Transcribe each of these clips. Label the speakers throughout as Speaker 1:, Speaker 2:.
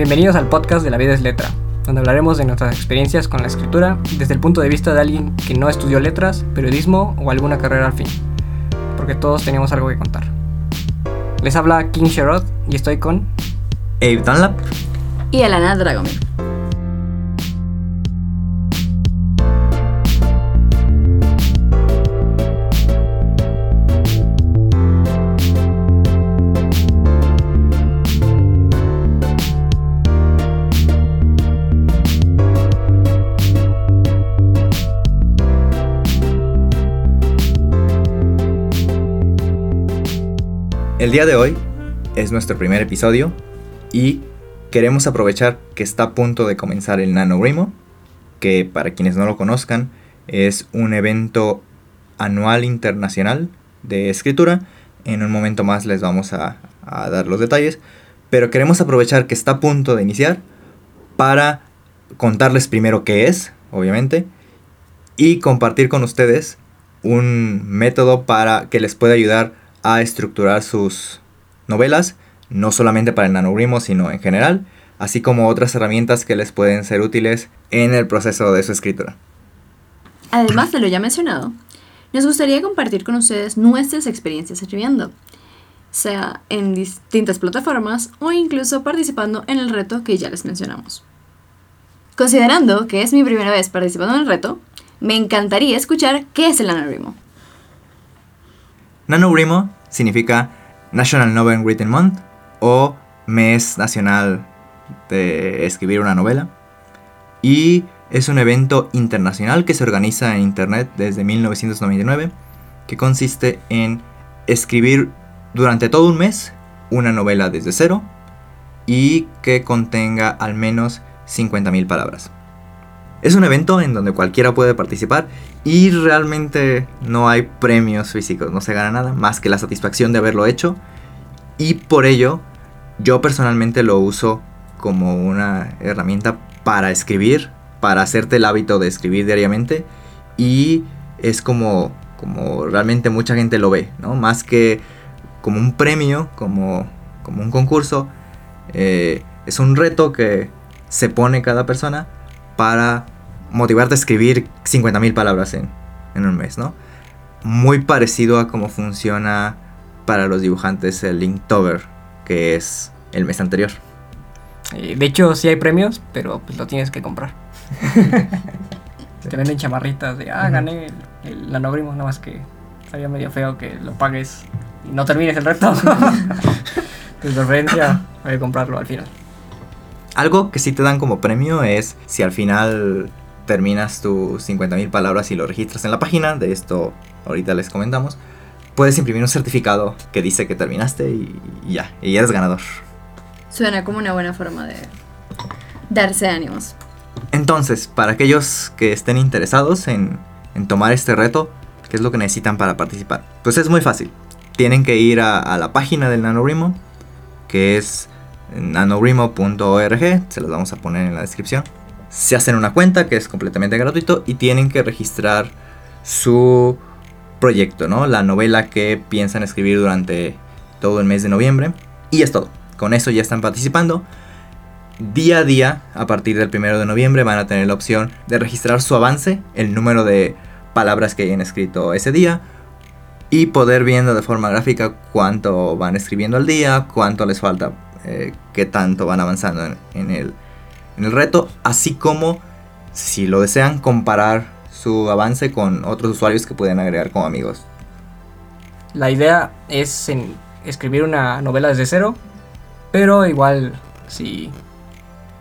Speaker 1: Bienvenidos al podcast de La vida es letra, donde hablaremos de nuestras experiencias con la escritura desde el punto de vista de alguien que no estudió letras, periodismo o alguna carrera al fin, porque todos tenemos algo que contar. Les habla King Sherrod y estoy con
Speaker 2: Abe Dunlap
Speaker 3: y Alana Dragomir.
Speaker 2: El día de hoy es nuestro primer episodio y queremos aprovechar que está a punto de comenzar el NaNoWriMo, que para quienes no lo conozcan es un evento anual internacional de escritura. En un momento más les vamos a, a dar los detalles, pero queremos aprovechar que está a punto de iniciar para contarles primero qué es, obviamente, y compartir con ustedes un método para que les pueda ayudar a estructurar sus novelas, no solamente para el NaNoWriMo, sino en general, así como otras herramientas que les pueden ser útiles en el proceso de su escritura.
Speaker 3: Además de lo ya mencionado, nos gustaría compartir con ustedes nuestras experiencias escribiendo, sea en distintas plataformas o incluso participando en el reto que ya les mencionamos. Considerando que es mi primera vez participando en el reto, me encantaría escuchar qué es el NaNoWriMo.
Speaker 2: NaNoWriMo significa National Novel Written Month o Mes Nacional de Escribir una Novela. Y es un evento internacional que se organiza en Internet desde 1999 que consiste en escribir durante todo un mes una novela desde cero y que contenga al menos 50.000 palabras. Es un evento en donde cualquiera puede participar y realmente no hay premios físicos, no se gana nada más que la satisfacción de haberlo hecho. Y por ello, yo personalmente lo uso como una herramienta para escribir, para hacerte el hábito de escribir diariamente. Y es como, como realmente mucha gente lo ve, ¿no? Más que como un premio, como, como un concurso. Eh, es un reto que se pone cada persona para motivarte a escribir 50.000 palabras en, en, un mes, ¿no? Muy parecido a cómo funciona para los dibujantes el Inktober, que es el mes anterior.
Speaker 1: Eh, de hecho, sí hay premios, pero pues lo tienes que comprar. Te venden chamarritas de, ah, gané el, el nanobrimo, nada más que estaría medio feo que lo pagues y no termines el reto. de preferencia, voy a comprarlo al final.
Speaker 2: Algo que sí te dan como premio es si al final terminas tus 50.000 palabras y lo registras en la página, de esto ahorita les comentamos, puedes imprimir un certificado que dice que terminaste y, y ya, y eres ganador.
Speaker 3: Suena como una buena forma de darse ánimos.
Speaker 2: Entonces, para aquellos que estén interesados en, en, tomar este reto, ¿qué es lo que necesitan para participar? Pues es muy fácil. Tienen que ir a, a la página del NaNoWriMo, que es nanowrimo.org, se los vamos a poner en la descripción se hacen una cuenta que es completamente gratuito y tienen que registrar su proyecto, ¿no? La novela que piensan escribir durante todo el mes de noviembre. Y es todo. Con eso ya están participando. Día a día, a partir del primero de noviembre, van a tener la opción de registrar su avance, el número de palabras que hayan escrito ese día, y poder viendo de forma gráfica cuánto van escribiendo al día, cuánto les falta, eh, qué tanto van avanzando en, en el el reto, así como, si lo desean, comparar su avance con otros usuarios que pueden agregar como amigos.
Speaker 1: La idea es escribir una novela desde cero, pero igual si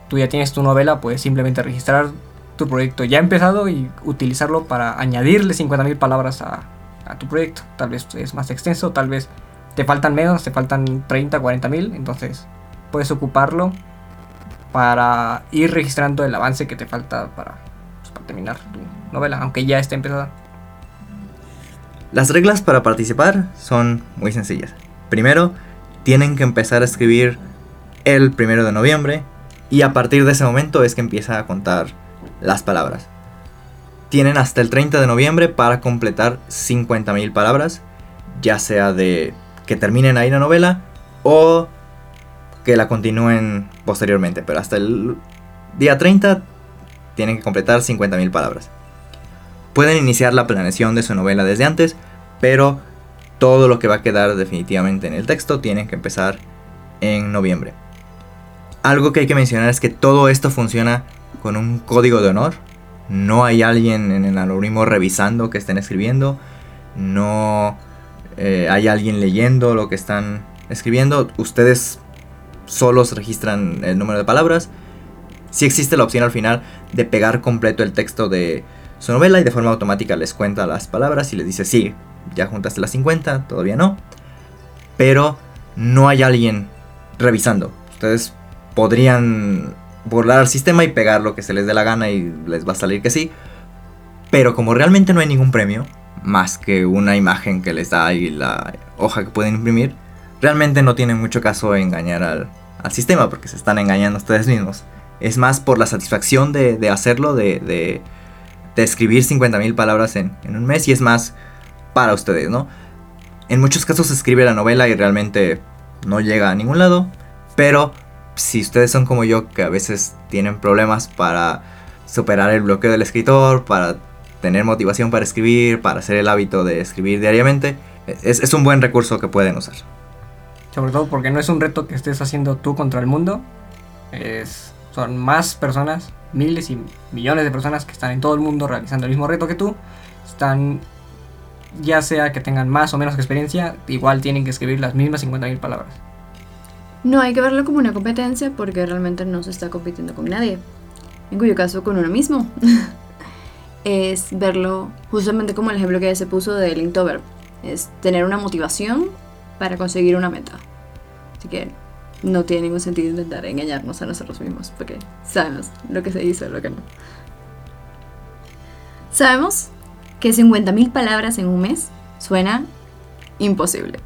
Speaker 1: tú ya tienes tu novela, puedes simplemente registrar tu proyecto ya empezado y utilizarlo para añadirle 50.000 palabras a, a, tu proyecto. Tal vez es más extenso, tal vez te faltan menos, te faltan 30, 40.000, entonces puedes ocuparlo para ir registrando el avance que te falta para, pues, para terminar tu novela, aunque ya esté empezada.
Speaker 2: Las reglas para participar son muy sencillas. Primero, tienen que empezar a escribir el primero de noviembre y a partir de ese momento es que empieza a contar las palabras. Tienen hasta el 30 de noviembre para completar 50.000 palabras, ya sea de que terminen ahí la novela o que la continúen posteriormente, pero hasta el día 30 tienen que completar 50.000 palabras. Pueden iniciar la planeación de su novela desde antes, pero todo lo que va a quedar definitivamente en el texto tiene que empezar en noviembre. Algo que hay que mencionar es que todo esto funciona con un código de honor. No hay alguien en el algoritmo revisando que estén escribiendo. No eh, hay alguien leyendo lo que están escribiendo. Ustedes solos registran el número de palabras. Si existe la opción al final de pegar completo el texto de su novela y de forma automática les cuenta las palabras y les dice, sí, ya juntaste las 50, todavía no. Pero no hay alguien revisando. Ustedes podrían burlar al sistema y pegar lo que se les dé la gana y les va a salir que sí. Pero como realmente no hay ningún premio, más que una imagen que les da y la hoja que pueden imprimir, realmente no tiene mucho caso engañar al, al sistema porque se están engañando ustedes mismos. Es más por la satisfacción de, hacerlo, de, de, de escribir 50.000 palabras en, en, un mes y es más para ustedes, ¿no? En muchos casos se escribe la novela y realmente no llega a ningún lado, pero si ustedes son como yo, que a veces tienen problemas para superar el bloqueo del escritor, para tener motivación para escribir, para hacer el hábito de escribir diariamente, es, es un buen recurso que pueden usar.
Speaker 1: Sobre todo porque no es un reto que estés haciendo tú contra el mundo. Es, son más personas, miles y millones de personas que están en todo el mundo realizando el mismo reto que tú. Están, ya sea que tengan más o menos experiencia, igual tienen que escribir las mismas 50.000 palabras.
Speaker 3: No hay que verlo como una competencia porque realmente no se está compitiendo con nadie. En cuyo caso con uno mismo. es verlo justamente como el ejemplo que se puso de Linktober. Es tener una motivación para conseguir una meta. Así que no tiene ningún sentido intentar engañarnos a nosotros mismos, porque sabemos lo que se hizo y lo que no. Sabemos que 50.000 palabras en un mes suena imposible.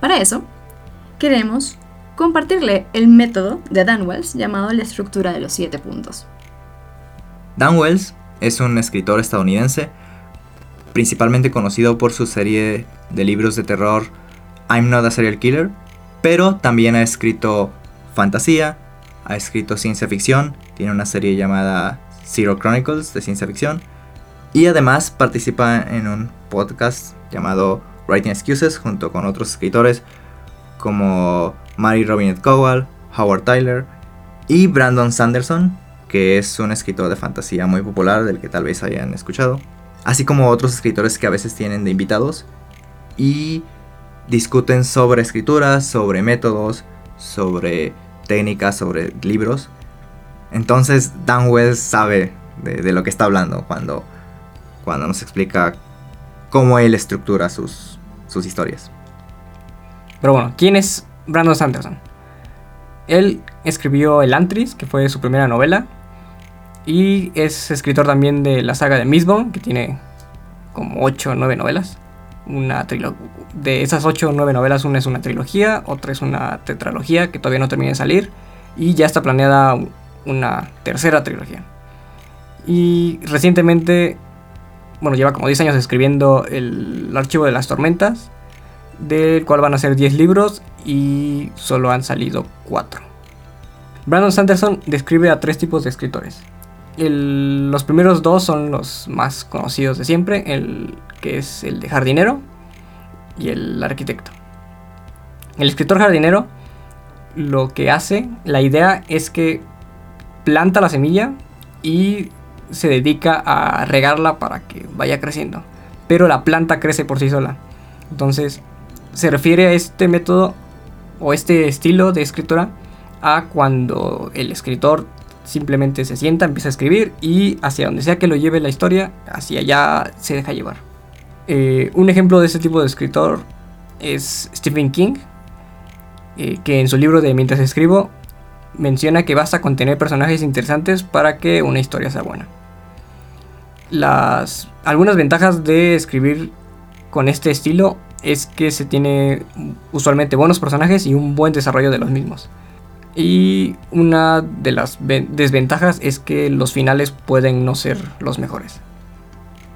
Speaker 3: Para eso, queremos compartirle el método de Dan Wells llamado la estructura de los 7 puntos.
Speaker 2: Dan Wells es un escritor estadounidense, principalmente conocido por su serie de libros de terror I'm Not a Serial Killer, pero también ha escrito fantasía, ha escrito ciencia ficción, tiene una serie llamada Zero Chronicles de ciencia ficción, y además participa en un podcast llamado Writing Excuses junto con otros escritores como Mary Robinette Cowell, Howard Tyler y Brandon Sanderson, que es un escritor de fantasía muy popular del que tal vez hayan escuchado, así como otros escritores que a veces tienen de invitados. Y discuten sobre escritura, sobre métodos, sobre técnicas, sobre libros. Entonces Dan Wells sabe de, lo que está hablando cuando, cuando nos explica cómo él estructura sus, sus historias.
Speaker 1: Pero bueno, ¿quién es Brandon Sanderson? Él escribió El Antris, que fue su primera novela. Y es escritor también de la saga de Mistborn, que tiene como 8 o 9 novelas una de esas ocho o nueve novelas, una es una trilogía, otra es una tetralogía que todavía no termina de salir y ya está planeada una tercera trilogía. Y recientemente, bueno, lleva como 10 años escribiendo el, Archivo de las Tormentas, del cual van a ser 10 libros y solo han salido 4. Brandon Sanderson describe a tres tipos de escritores. Los primeros dos son los más conocidos de siempre, el que es el de jardinero y el arquitecto. El escritor jardinero lo que hace, la idea es que planta la semilla y se dedica a regarla para que vaya creciendo. Pero la planta crece por sí sola. Entonces se refiere a este método o este estilo de escritura a cuando el escritor simplemente se sienta, empieza a escribir y hacia donde sea que lo lleve la historia, hacia allá se deja llevar. Eh, un ejemplo de este tipo de escritor es Stephen King, eh, que en su libro de Mientras escribo menciona que basta con tener personajes interesantes para que una historia sea buena. Las, algunas ventajas de escribir con este estilo es que se tiene usualmente buenos personajes y un buen desarrollo de los mismos. Y una de las desventajas es que los finales pueden no ser los mejores.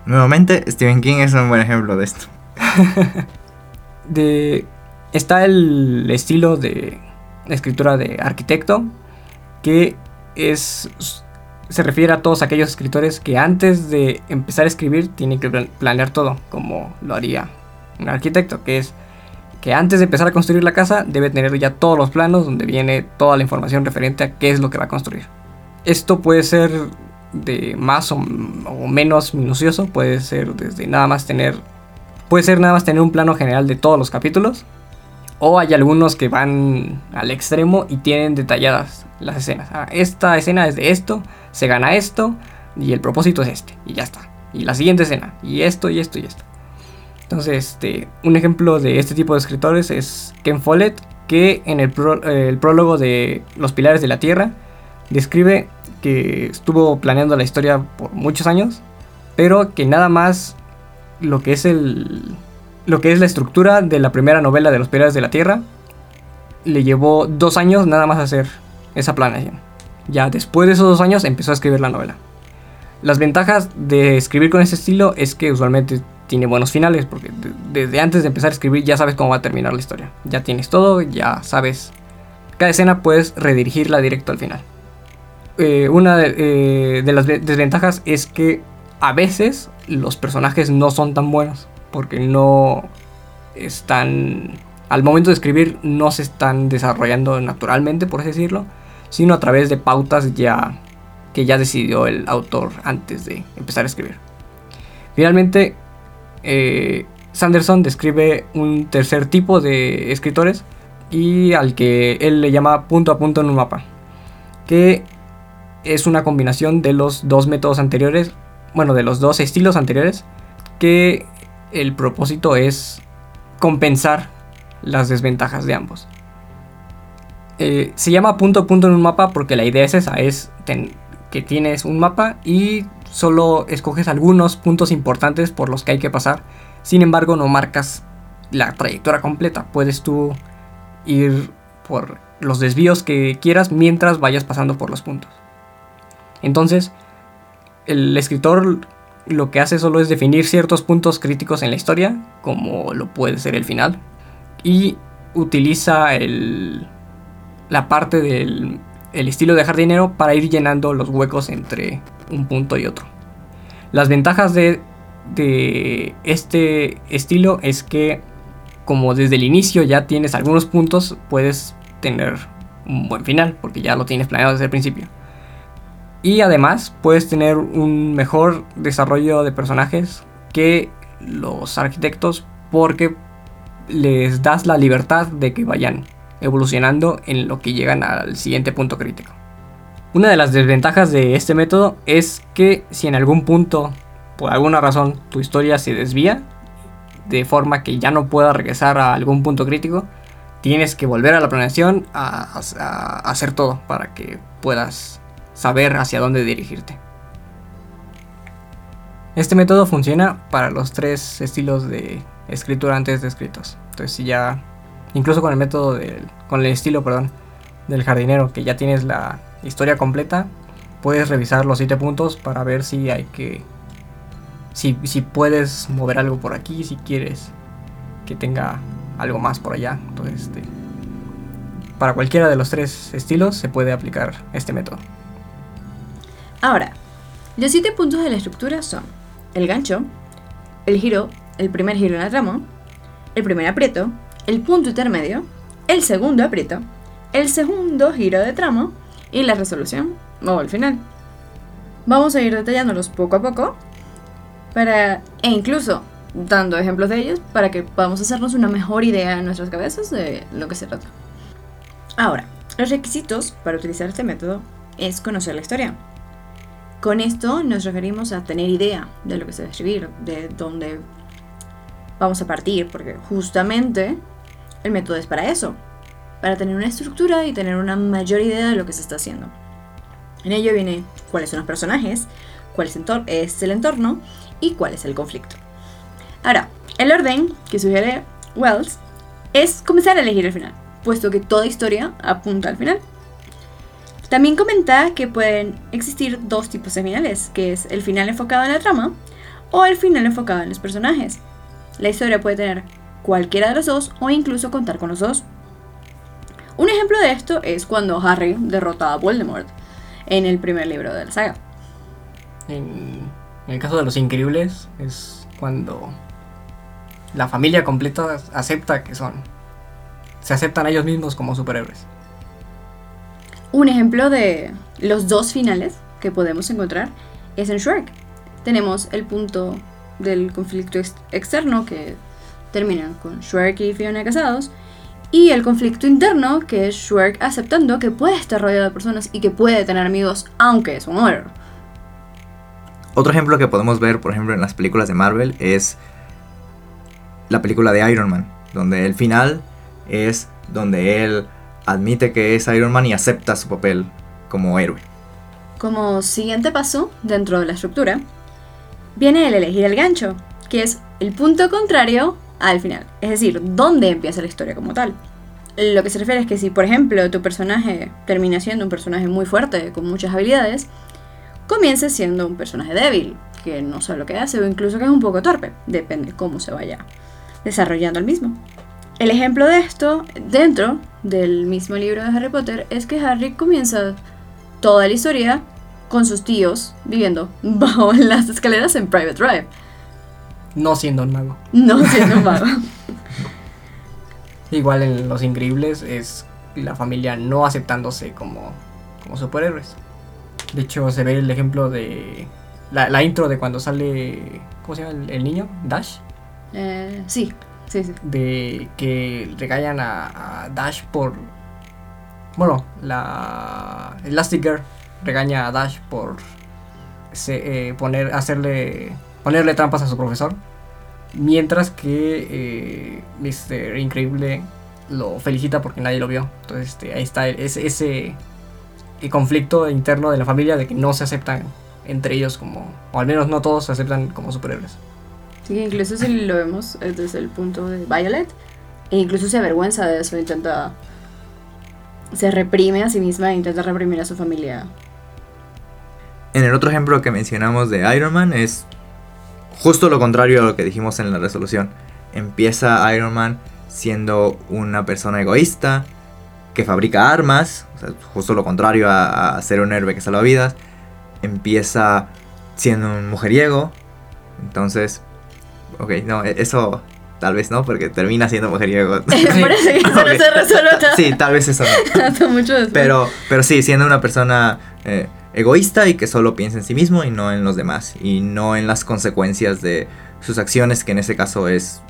Speaker 2: Nuevamente, Stephen King es un buen ejemplo de esto.
Speaker 1: de, está el estilo de escritura de arquitecto, que es se refiere a todos aquellos escritores que antes de empezar a escribir tienen que planear todo, como lo haría un arquitecto, que es que antes de empezar a construir la casa debe tener ya todos los planos donde viene toda la información referente a qué es lo que va a construir. Esto puede ser de más o, menos minucioso, puede ser desde nada más tener puede ser nada más tener un plano general de todos los capítulos o hay algunos que van al extremo y tienen detalladas las escenas. Ah, esta escena es de esto, se gana esto y el propósito es este y ya está. Y la siguiente escena y esto y esto y esto. Entonces, este, un ejemplo de este tipo de escritores es Ken Follett, que en el, el prólogo de Los Pilares de la Tierra describe que estuvo planeando la historia por muchos años, pero que nada más lo que es el lo que es la estructura de la primera novela de los Pilares de la Tierra le llevó dos años nada más hacer esa planeación. Ya después de esos dos años empezó a escribir la novela. Las ventajas de escribir con ese estilo es que usualmente tiene buenos finales, porque desde antes de empezar a escribir ya sabes cómo va a terminar la historia. Ya tienes todo, ya sabes. Cada escena puedes redirigirla directo al final. Eh, una de, eh, de las desventajas es que a veces los personajes no son tan buenos, porque no están al momento de escribir no se están desarrollando naturalmente, por así decirlo, sino a través de pautas ya que ya decidió el autor antes de empezar a escribir. Finalmente, eh, Sanderson describe un tercer tipo de escritores y al que él le llama punto a punto en un mapa, que es una combinación de los dos métodos anteriores, bueno, de los dos estilos anteriores, que el propósito es compensar las desventajas de ambos. Eh, se llama punto a punto en un mapa porque la idea es esa, es que tienes un mapa y solo escoges algunos puntos importantes por los que hay que pasar. Sin embargo, no marcas la trayectoria completa. Puedes tú ir por los desvíos que quieras mientras vayas pasando por los puntos. Entonces, el escritor lo que hace solo es definir ciertos puntos críticos en la historia, como lo puede ser el final, y utiliza el, la parte del estilo de jardinero para ir llenando los huecos entre un punto y otro. Las ventajas de, de este estilo es que como desde el inicio ya tienes algunos puntos, puedes tener un buen final, porque ya lo tienes planeado desde el principio. Y además puedes tener un mejor desarrollo de personajes que los arquitectos porque les das la libertad de que vayan evolucionando en lo que llegan al siguiente punto crítico. Una de las desventajas de este método es que si en algún punto, por alguna razón, tu historia se desvía, de forma que ya no pueda regresar a algún punto crítico, tienes que volver a la planeación a, hacer todo para que puedas saber hacia dónde dirigirte. Este método funciona para los tres estilos de escritura antes descritos. Entonces si ya, incluso con el método del, con el estilo, perdón, del jardinero, que ya tienes la historia completa, puedes revisar los siete puntos para ver si hay que, si, si puedes mover algo por aquí, si quieres que tenga algo más por allá. Entonces, este, para cualquiera de los tres estilos se puede aplicar este método.
Speaker 3: Ahora, los siete puntos de la estructura son el gancho, el giro el primer giro en la trama, el primer aprieto, el punto intermedio, el segundo aprieto, el segundo giro de trama y la resolución o el final. Vamos a ir detallándolos poco a poco para, e incluso dando ejemplos de ellos para que podamos hacernos una mejor idea en nuestras cabezas de lo que se trata. Ahora, los requisitos para utilizar este método es conocer la historia. Con esto nos referimos a tener idea de lo que se va a escribir, de dónde vamos a partir, porque justamente el método es para eso, para tener una estructura y tener una mayor idea de lo que se está haciendo. En ello viene cuáles son los personajes, cuál es el entorno y cuál es el conflicto. Ahora, el orden que sugiere Wells es comenzar a elegir el final, puesto que toda historia apunta al final. También comenta que pueden existir dos tipos de finales, que es el final enfocado en la trama o el final enfocado en los personajes. La historia puede tener cualquiera de los dos o incluso contar con los dos. Un ejemplo de esto es cuando Harry derrota a Voldemort en el primer libro de la saga.
Speaker 1: En, en el caso de los increíbles es cuando la familia completa acepta que son. Se aceptan a ellos mismos como superhéroes.
Speaker 3: Un ejemplo de los dos finales que podemos encontrar es en Shrek. Tenemos el punto del conflicto ex- externo que termina con Shrek y Fiona casados y el conflicto interno que es Shrek aceptando que puede estar rodeado de personas y que puede tener amigos aunque es un hombre.
Speaker 2: Otro ejemplo que podemos ver, por ejemplo, en las películas de Marvel es la película de Iron Man, donde el final es donde él admite que es Iron Man y acepta su papel como héroe.
Speaker 3: Como siguiente paso dentro de la estructura viene el elegir el gancho, que es el punto contrario al final, es decir, dónde empieza la historia como tal. Lo que se refiere es que si, por ejemplo, tu personaje termina siendo un personaje muy fuerte, con muchas habilidades, comienza siendo un personaje débil, que no sabe lo que hace o incluso que es un poco torpe, depende cómo se vaya desarrollando el mismo. El ejemplo de esto, dentro del mismo libro de Harry Potter, es que Harry comienza toda la historia con sus tíos viviendo bajo las escaleras en Private Drive,
Speaker 1: No siendo un mago.
Speaker 3: no siendo un mago.
Speaker 1: Igual en Los Increíbles es la familia no aceptándose como, como superhéroes. De hecho, se ve el ejemplo de la, la intro de cuando sale, ¿cómo se llama el, el niño? Dash.
Speaker 3: Eh, sí, sí, sí.
Speaker 1: De que regañan a, a Dash por... Bueno, la Elastic Girl regaña a Dash por se- eh, poner, hacerle, ponerle trampas a su profesor. Mientras que eh, Mr. Increíble lo felicita porque nadie lo vio. Entonces este, ahí está el- ese, ese el conflicto interno de la familia de que no se aceptan entre ellos como, o al menos no todos se aceptan como superhéroes.
Speaker 3: Sí, incluso si lo vemos eh, desde el punto de Violet, e incluso se avergüenza de eso, intenta. Se reprime a sí misma e intenta reprimir a su familia.
Speaker 2: En el otro ejemplo que mencionamos de Iron Man es justo lo contrario a lo que dijimos en la resolución. Empieza Iron Man siendo una persona egoísta que fabrica armas, o sea, justo lo contrario a, a ser un héroe que salva vidas. Empieza siendo un mujeriego, entonces, ok, no, e- eso tal vez no, porque termina siendo mujeriego.
Speaker 3: Parece que eso no
Speaker 2: Ok.
Speaker 3: se resuelve
Speaker 2: Sí, tal vez eso no.
Speaker 3: hasta mucho después.
Speaker 2: Pero, pero sí, siendo una persona eh, egoísta y que solo piensa en sí mismo y no en los demás. Y no en las consecuencias de sus acciones, que en ese caso es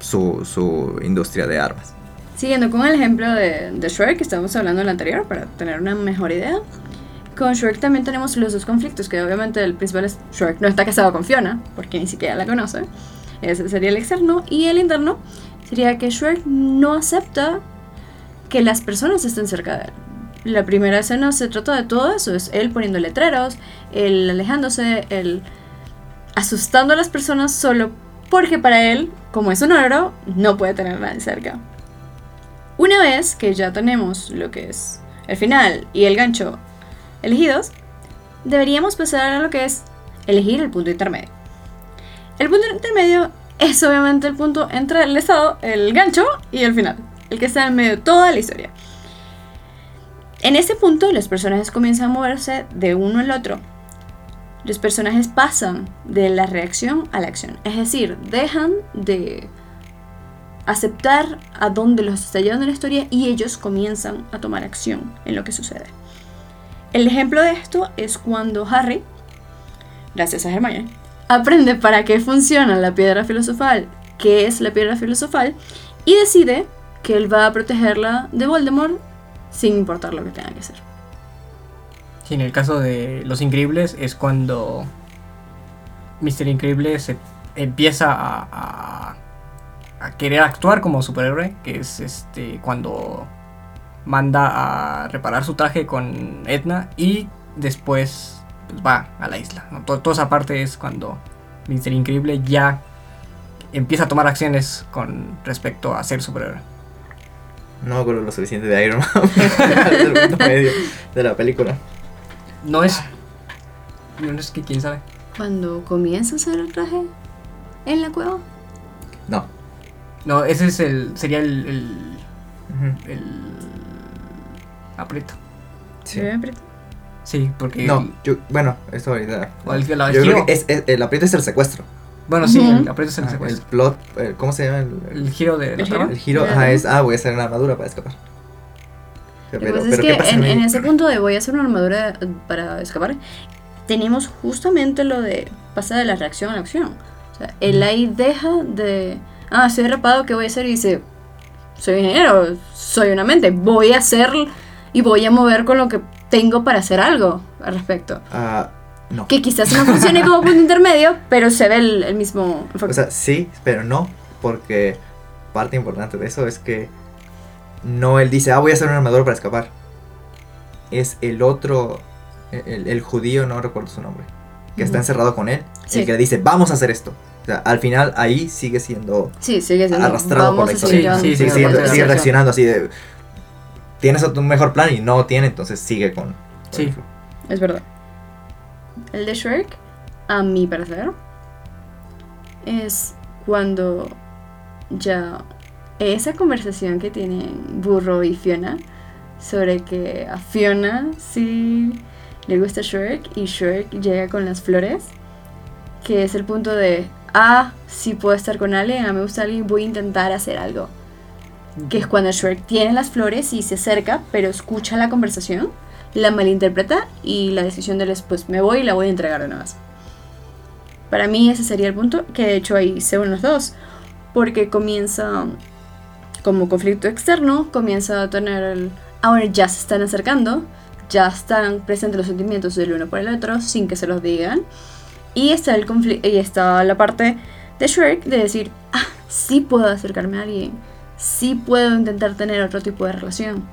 Speaker 2: su, su industria de armas.
Speaker 3: Siguiendo con el ejemplo de, Shrek que estábamos hablando en el anterior, para tener una mejor idea. Con Shrek también tenemos los dos conflictos, que obviamente el principal es Shrek no está casado con Fiona, porque ni siquiera la conoce. Ese sería el externo. Y el interno sería que Shrek no acepta que las personas estén cerca de él. La primera escena se trata de todo eso, es él poniendo letreros, él alejándose, él asustando a las personas solo porque para él, como es un oro, no puede tener nadie cerca. Una vez que ya tenemos lo que es el final y el gancho elegidos, deberíamos pasar a lo que es elegir el punto intermedio. El punto intermedio es obviamente el punto entre el estado, el gancho y el final, el que está en medio de toda la historia. En este punto los personajes comienzan a moverse de uno al otro. Los personajes pasan de la reacción a la acción, es decir, dejan de aceptar a dónde los está llevando la historia y ellos comienzan a tomar acción en lo que sucede. El ejemplo de esto es cuando Harry, gracias a Hermione, aprende para qué funciona la piedra filosofal, qué es la piedra filosofal, y decide que él va a protegerla de Voldemort sin importar lo que tenga que hacer.
Speaker 1: En el caso de Los Increíbles es cuando Mr. Increíble se empieza a, a- querer actuar como superhéroe, que es este cuando manda a reparar su traje con Edna y después pues, va a la isla. toda esa parte es cuando Mr. Increíble ya empieza a tomar acciones con respecto a ser superhéroe.
Speaker 2: No me acuerdo lo suficiente de Iron Man para hacer el punto medio de la película.
Speaker 1: No es... No es que quién sabe.
Speaker 3: Cuando comienza a hacer el traje en la cueva.
Speaker 2: No.
Speaker 1: No, ese es el, sería el, el, aprieto.
Speaker 2: Sí.
Speaker 3: ¿Me aprieto?
Speaker 1: Sí, porque
Speaker 2: No,
Speaker 1: el-
Speaker 2: yo, bueno, eso ahorita.
Speaker 1: o el, la- el
Speaker 2: Yo creo que es, es- el aprieto es el secuestro.
Speaker 1: Bueno, sí,
Speaker 3: Ujú.
Speaker 1: el aprieto es el
Speaker 2: Ah, el
Speaker 1: secuestro.
Speaker 2: plot, el- ¿cómo se llama? El,
Speaker 1: El, giro de la
Speaker 3: ¿El
Speaker 1: trama.
Speaker 2: el giro, ajá, es, ah, voy a hacer una armadura para escapar. Pero,
Speaker 3: pasa
Speaker 2: pero
Speaker 3: es
Speaker 2: ¿qué
Speaker 3: que
Speaker 2: pasa
Speaker 3: en, en ese punto de voy a hacer una armadura eh, para escapar, tenemos justamente lo de pasar de la reacción a la acción. O sea, él ahí deja de, ah, estoy atrapado, ¿qué voy a hacer? Y dice, soy ingeniero, soy una mente, voy a hacer y voy a mover con lo que tengo para hacer algo al respecto.
Speaker 2: Ah, no.
Speaker 3: Que quizás no funcione como punto intermedio, pero se ve el, el mismo enfoque.
Speaker 2: O sea, sí, pero no, porque parte importante de eso es que no él dice, ah, voy a hacer una armadura para escapar. Es el otro, el, el judío, no recuerdo su nombre, que está
Speaker 3: Ujú.
Speaker 2: encerrado con él,
Speaker 3: Sí.
Speaker 2: el que le dice, vamos a hacer esto. O sea, al final ahí sigue siendo
Speaker 3: sí, sigue siendo.
Speaker 2: arrastrado por la historia.
Speaker 1: Sí,
Speaker 2: sigue,
Speaker 1: sí,
Speaker 2: sigue- reaccionando así de, tienes un mejor plan y no tiene, entonces sigue con... con
Speaker 1: Sí.
Speaker 3: Es verdad. El de Shrek, a mi parecer, es cuando ya esa conversación que tienen Burro y Fiona sobre que a Fiona sí le gusta Shrek y Shrek llega con las flores, que es el punto de, ah, sí puedo estar con alguien, a mí me gusta alguien, voy a intentar hacer algo. Que es cuando Shrek tiene las flores y se acerca, pero escucha la conversación, la malinterpreta y la decisión de él es, pues me voy y la voy a entregar de nuevo. Para mí ese sería el punto, que de hecho ahí se unen los dos, porque comienza como conflicto externo, comienza a tener el, ahora ya se están acercando, ya están presentes los sentimientos del uno por el otro sin que se los digan, y está, el y está la parte de Shrek de decir, ah, sí puedo acercarme a alguien, sí puedo intentar tener otro tipo de relación.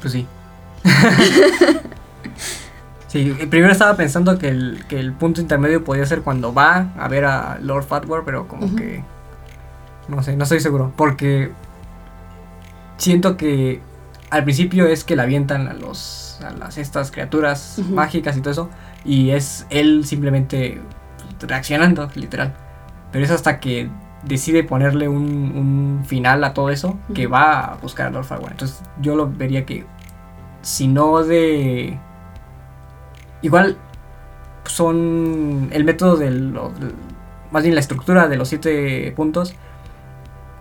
Speaker 1: Pues sí. sí, eh, primero estaba pensando que el, que el punto intermedio podía ser cuando va a ver a Lord Fatward, pero como que. No sé, no estoy seguro. Porque siento que al principio es que la avientan a los. a las estas criaturas mágicas y todo eso. Y es él simplemente reaccionando, literal. Pero es hasta que decide ponerle un, un final a todo eso que va a buscar a Lord Farquaad. Entonces yo lo vería que si no de igual son el método de los más bien la estructura de los siete puntos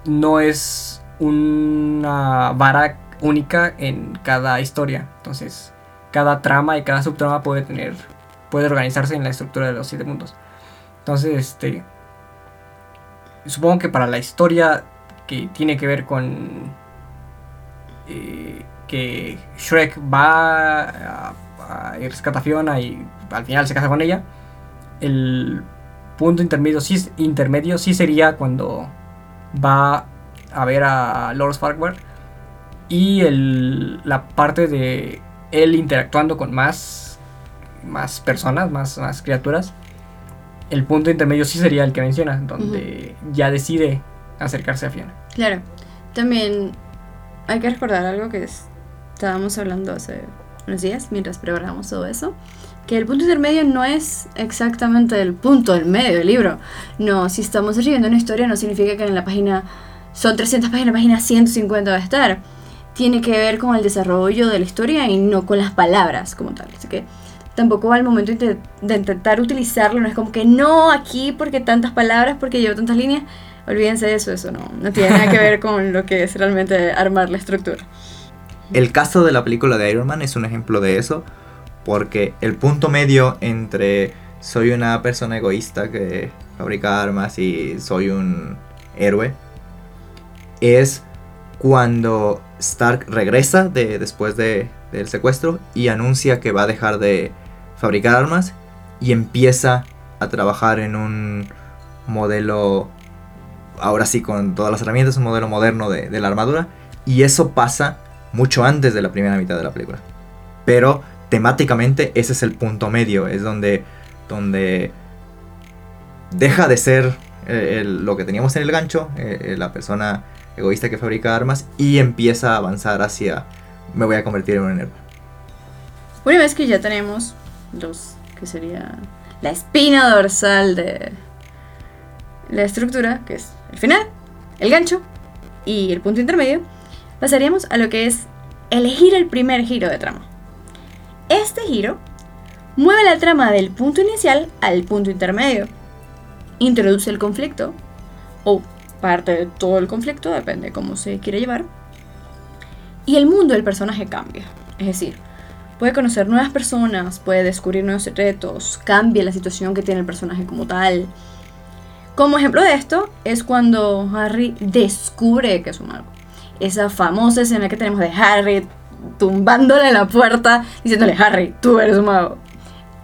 Speaker 1: no es una vara única en cada historia. Entonces cada trama y cada subtrama puede tener puede organizarse en la estructura de los siete puntos. Entonces este supongo que para la historia que tiene que ver con eh, que Shrek va a, a y rescata a Fiona y al final se casa con ella. El punto intermedio sí, intermedio sí sería cuando va a ver a Lord Farquhar y el, la parte de él interactuando con más, más personas, más, más criaturas. El punto intermedio sí sería el que menciona, donde ya decide acercarse a Fiona.
Speaker 3: Claro, también hay que recordar algo que es- estábamos hablando hace unos días mientras preparábamos todo eso, que el punto intermedio no es exactamente el punto del medio del libro. No, si estamos escribiendo una historia no significa que en la página son 300 páginas, la página 150 va a estar. Tiene que ver con el desarrollo de la historia y no con las palabras como tal. Así que tampoco al momento de de intentar utilizarlo no es como que no aquí porque tantas palabras, porque llevo tantas líneas. Olvídense de eso, eso no, no tiene nada que ver con lo que es realmente armar la estructura.
Speaker 2: El caso de la película de Iron Man es un ejemplo de eso, porque el punto medio entre soy una persona egoísta que fabrica armas y soy un héroe es cuando Stark regresa de, después de- del secuestro y anuncia que va a dejar de fabricar armas y empieza a trabajar en un modelo, ahora sí con todas las herramientas, un modelo moderno de, de la armadura. Y eso pasa mucho antes de la primera mitad de la película. Pero temáticamente ese es el punto medio, es donde, donde deja de ser eh, lo que teníamos en el gancho, eh, eh, la persona egoísta que fabrica armas, y empieza a avanzar hacia me voy a convertir en un héroe.
Speaker 3: Una vez que ya tenemos los que sería la espina dorsal de la estructura, que es el final, el gancho y el punto intermedio, pasaríamos a lo que es elegir el primer giro de trama. Este giro mueve la trama del punto inicial al punto intermedio. Introduce el conflicto, o parte de todo el conflicto, depende de cómo se quiere llevar. Y el mundo del personaje cambia. Es decir, puede conocer nuevas personas, puede descubrir nuevos secretos, cambia la situación que tiene el personaje como tal. Como ejemplo de esto es cuando Harry descubre que es un mago. Esa famosa escena que tenemos de Harry tumbándole la puerta diciéndole Harry, tú eres un mago.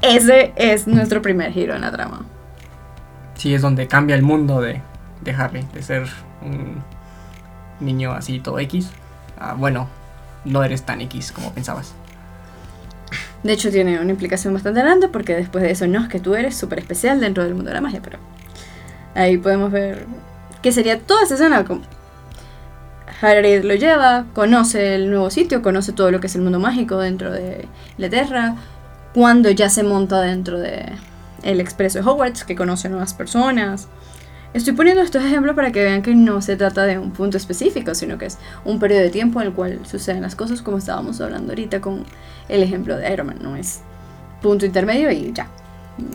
Speaker 3: Ese es nuestro primer giro en la trama.
Speaker 1: Sí, es donde cambia el mundo de, de Harry, de ser un niño así todo X. a, bueno, no eres tan X como pensabas.
Speaker 3: De hecho, tiene una implicación bastante grande porque después de eso no es que tú eres súper especial dentro del mundo de la magia, pero ahí podemos ver que sería toda esa escena. Como Harry lo lleva, conoce el nuevo sitio, conoce todo lo que es el mundo mágico dentro de Inglaterra, cuando ya se monta dentro de el expreso de Hogwarts, que conoce nuevas personas. Estoy poniendo estos ejemplos para que vean que no se trata de un punto específico, sino que es un periodo de tiempo en el cual suceden las cosas como estábamos hablando ahorita con el ejemplo de Iron Man. No es punto intermedio y ya.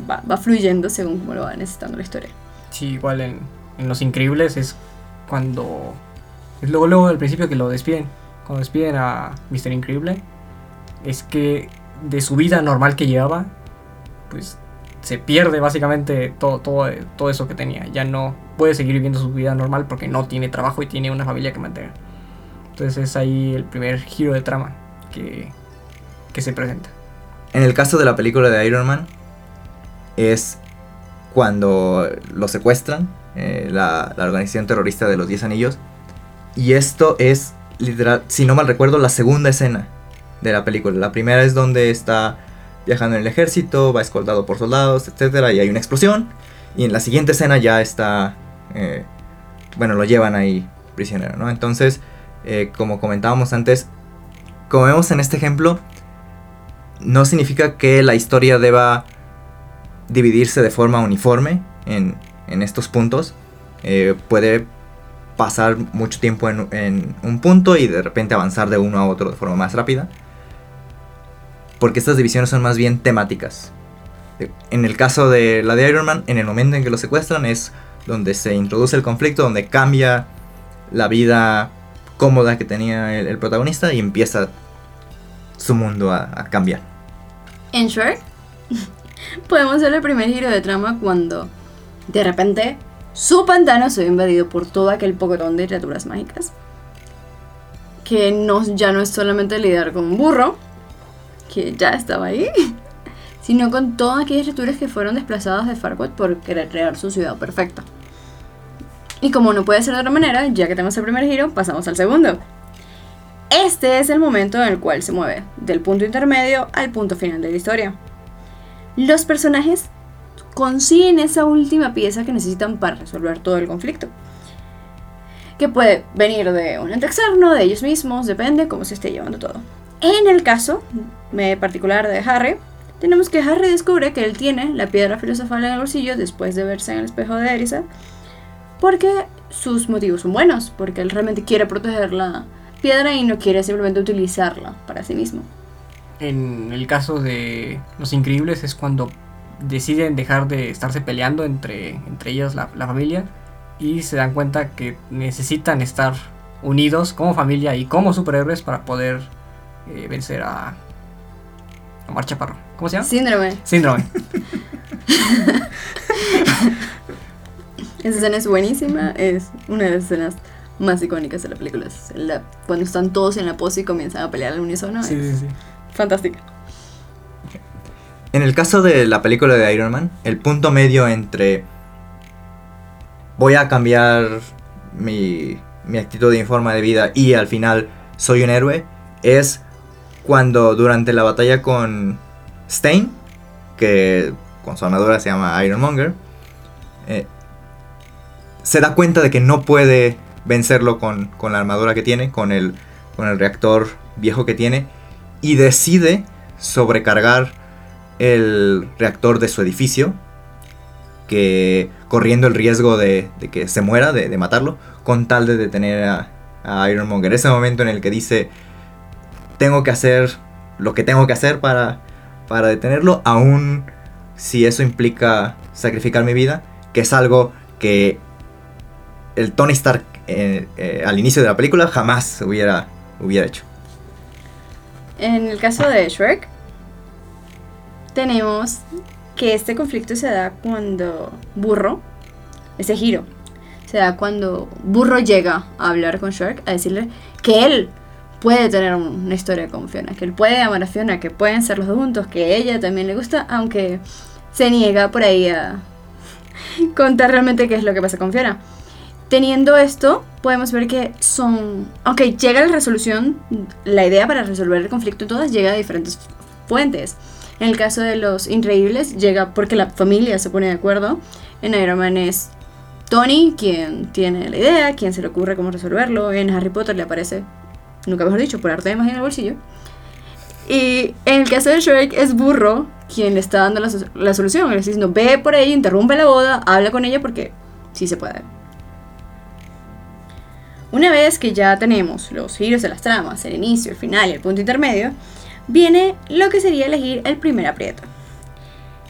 Speaker 3: Va, fluyendo según cómo lo va necesitando la historia.
Speaker 1: Sí, igual en Los Increíbles es cuando... Luego, luego al principio que lo despiden. Cuando despiden a Mr. Increíble. Es que de su vida normal que llevaba, pues se pierde básicamente todo, todo, todo eso que tenía. Ya no puede seguir viviendo su vida normal porque no tiene trabajo y tiene una familia que mantener. Entonces es ahí el primer giro de trama que, que se presenta.
Speaker 2: En el caso de la película de Iron Man, es cuando lo secuestran, eh, la, la organización terrorista de los 10 anillos. Y esto es, literal, si no mal recuerdo, la segunda escena de la película. La primera es donde está viajando en el ejército, va escoltado por soldados, etcétera, y hay una explosión. Y en la siguiente escena ya está, eh, bueno, lo llevan ahí prisionero, ¿no? Entonces, eh, como comentábamos antes, como vemos en este ejemplo, no significa que la historia deba dividirse de forma uniforme en, en estos puntos. Eh, puede pasar mucho tiempo en, un punto y de repente avanzar de uno a otro de forma más rápida porque estas divisiones son más bien temáticas. En el caso de la de Iron Man, en el momento en que lo secuestran es donde se introduce el conflicto, donde cambia la vida cómoda que tenía el, protagonista y empieza su mundo a, a cambiar.
Speaker 3: En short, podemos ver el primer giro de trama cuando de repente su pantano se ve invadido por todo aquel pocotón de criaturas mágicas. Que no, ya no es solamente lidiar con un burro, que ya estaba ahí, sino con todas aquellas criaturas que fueron desplazadas de Farquaad por querer crear su ciudad perfecta. Y como no puede ser de otra manera, ya que tenemos el primer giro, pasamos al segundo. Este es el momento en el cual se mueve del punto intermedio al punto final de la historia. Los personajes consiguen esa última pieza que necesitan para resolver todo el conflicto. Que puede venir de un ente externo, de ellos mismos, depende cómo se esté llevando todo. En el caso particular de Harry, tenemos que Harry descubre que él tiene la piedra filosofal en el bolsillo después de verse en el espejo de Erisa, porque sus motivos son buenos, porque él realmente quiere proteger la piedra y no quiere simplemente utilizarla para sí mismo.
Speaker 1: En el caso de Los Increíbles es cuando deciden dejar de estarse peleando entre, entre ellas, la, la familia, y se dan cuenta que necesitan estar unidos como familia y como superhéroes para poder eh, vencer a Omar Chaparro. ¿Cómo se llama?
Speaker 3: Síndrome.
Speaker 1: Síndrome.
Speaker 3: Esa escena es buenísima, es una de las escenas más icónicas de la película. Es la- cuando están todos en la pose y comienzan a pelear al unísono.
Speaker 1: Sí,
Speaker 3: es
Speaker 1: sí, sí.
Speaker 3: fantástica.
Speaker 2: En el caso de la película de Iron Man, el punto medio entre voy a cambiar mi, mi actitud y mi forma de vida y al final soy un héroe es cuando durante la batalla con Stain, que con su armadura se llama Ironmonger, eh, se da cuenta de que no puede vencerlo con, con la armadura que tiene, con el, con el reactor viejo que tiene, y decide sobrecargar el reactor de su edificio, que corriendo el riesgo de, que se muera, de, de matarlo, con tal de detener a, a Ironmonger. Ese momento en el que dice, tengo que hacer lo que tengo que hacer para, para detenerlo, aún si eso implica sacrificar mi vida, que es algo que el Tony Stark eh, eh, al inicio de la película jamás hubiera, hubiera hecho.
Speaker 3: En el caso de Shrek, tenemos que este conflicto se da cuando Burro, ese giro, se da cuando Burro llega a hablar con Shrek, a decirle que él puede tener una historia con Fiona, que él puede amar a Fiona, que pueden ser los dos juntos, que ella también le gusta, aunque se niega por ahí a contar realmente qué es lo que pasa con Fiona. Teniendo esto, podemos ver que son... Aunque llega la resolución, la idea para resolver el conflicto todas llega de diferentes fuentes. En el caso de los increíbles, llega porque la familia se pone de acuerdo. En Iron Man es Tony quien tiene la idea, quien se le ocurre cómo resolverlo. En Harry Potter le aparece, nunca mejor dicho, por arte de magia en el bolsillo. Y en el caso de Shrek es Burro quien le está dando la, la solución. Le está diciendo, ve por ella, interrumpe la boda, habla con ella porque sí se puede. Una vez que ya tenemos los giros de las tramas, el inicio, el final y el punto intermedio, viene lo que sería elegir el primer aprieto.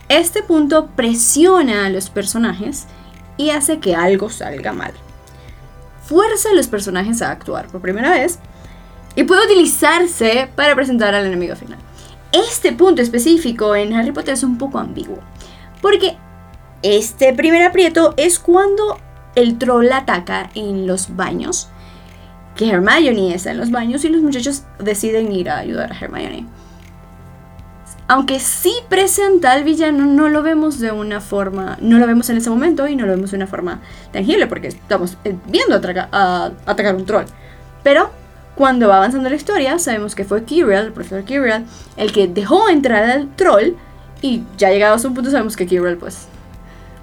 Speaker 3: Este punto presiona a los personajes y hace que algo salga mal. Fuerza a los personajes a actuar por primera vez y puede utilizarse para presentar al enemigo final. Este punto específico en Harry Potter es un poco ambiguo, porque este primer aprieto es cuando el troll ataca en los baños que Hermione está en los baños y los muchachos deciden ir a ayudar a Hermione. Aunque sí presenta al villano, no lo vemos de una forma, no lo vemos en ese momento y no lo vemos de una forma tangible porque estamos eh, viendo a, atacar un troll. Pero cuando va avanzando la historia, sabemos que fue Kirill, el profesor Kirill, el que dejó entrar al troll y ya llegados a un punto sabemos que Kirill, pues,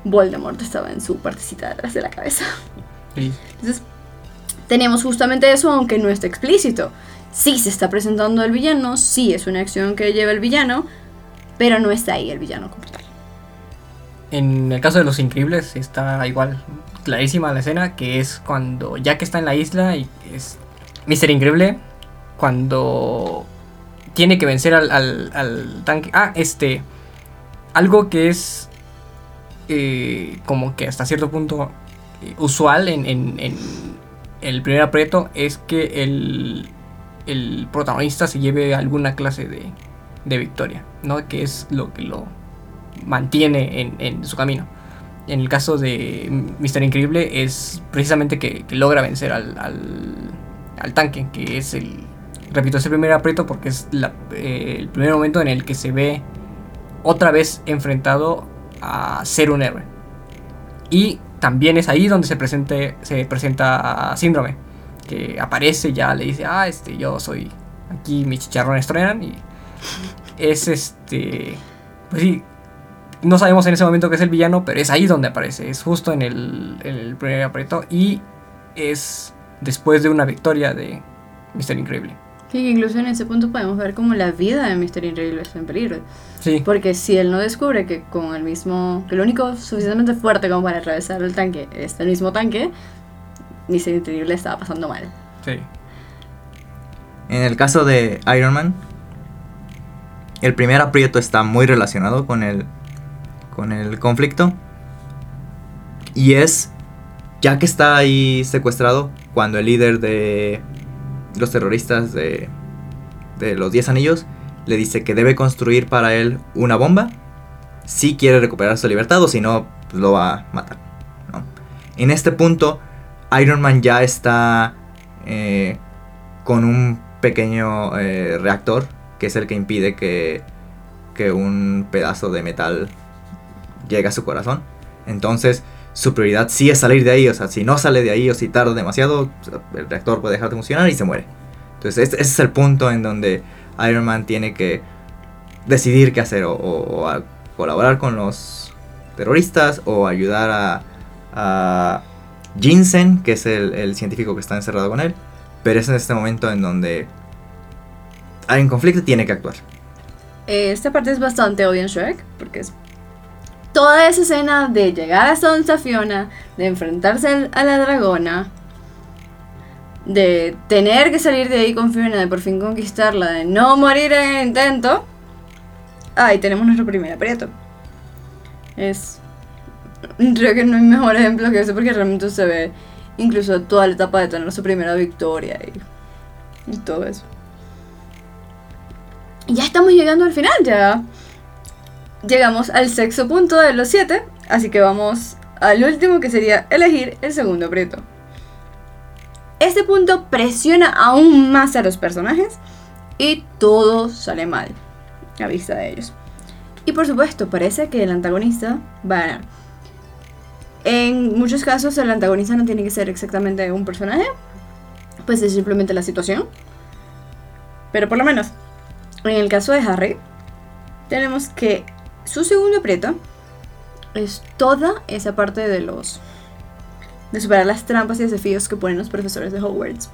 Speaker 3: Voldemort estaba en su partecita detrás de la cabeza. Entonces, tenemos justamente eso, aunque no está explícito. Sí se está presentando el villano, sí es una acción que lleva el villano, pero no está ahí el villano como.
Speaker 1: En el caso de los increíbles está igual clarísima la escena, que es cuando que está en la isla y es Mister Increíble, cuando tiene que vencer al, tanque. Ah, este. Algo que es eh, como que hasta cierto punto eh, usual en, el primer aprieto es que el, el protagonista se lleve alguna clase de, de, victoria, ¿no? Que es lo que lo mantiene en, en su camino. En el caso de Mr. Increíble es precisamente que, logra vencer al, al, tanque, que es el... Repito, es el primer aprieto porque es eh, el primer momento en el que se ve otra vez enfrentado a ser un héroe. Y también es ahí donde se, presente, se presenta Síndrome, que aparece ya, le dice, ah, este, yo soy aquí, mis chicharrones truenan y es este, pues sí, no sabemos en ese momento que es el villano, pero es ahí donde aparece, es justo en el, primer aprieto y es después de una victoria de Mr. Increíble.
Speaker 3: Sí, incluso en ese punto podemos ver como la vida de Mr. Increíble está en peligro.
Speaker 1: Sí.
Speaker 3: Porque si él no descubre que con el mismo, que lo único suficientemente fuerte como para atravesar el tanque es el mismo tanque, Mr. Increíble estaba pasando mal.
Speaker 1: Sí.
Speaker 2: En el caso de Iron Man, el primer aprieto está muy relacionado con el, con el conflicto. Y es, ya que está ahí secuestrado, cuando el líder de los terroristas de, de los 10 anillos le dice que debe construir para él una bomba si quiere recuperar su libertad o si no, pues lo va a matar. En este punto, Iron Man ya está eh, con un pequeño eh, reactor que es el que impide que, que un pedazo de metal llegue a su corazón. Entonces, su prioridad sí es salir de ahí. O sea, si no sale de ahí o si tarda demasiado, el reactor puede dejar de funcionar y se muere. Entonces, ese es el punto en donde Iron Man tiene que decidir qué hacer. O, colaborar con los terroristas o ayudar a, a Jinsen, que es el, científico que está encerrado con él. Pero es en este momento en donde hay un conflicto y tiene que actuar.
Speaker 3: Eh, esta parte es bastante obvia en Shrek, porque es toda esa escena de llegar hasta donde Fiona, de enfrentarse a la dragona, de tener que salir de ahí con Fiona, de por fin conquistarla, de no morir en el intento, ahí tenemos nuestro primer aprieto. Es. Creo que no hay mejor ejemplo que eso porque realmente se ve incluso toda la etapa de tener su primera victoria y, y todo eso. Y ya estamos llegando al final, ya llegamos al sexto punto de los siete, así que vamos al último que sería elegir el segundo aprieto. Este punto presiona aún más a los personajes y todo sale mal a vista de ellos. Y por supuesto, parece que el antagonista va a ganar. En muchos casos el antagonista no tiene que ser exactamente un personaje, pues es simplemente la situación. Pero por lo menos, en el caso de Harry, tenemos que su segundo aprieto es toda esa parte de los de superar las trampas y desafíos que ponen los profesores de Hogwarts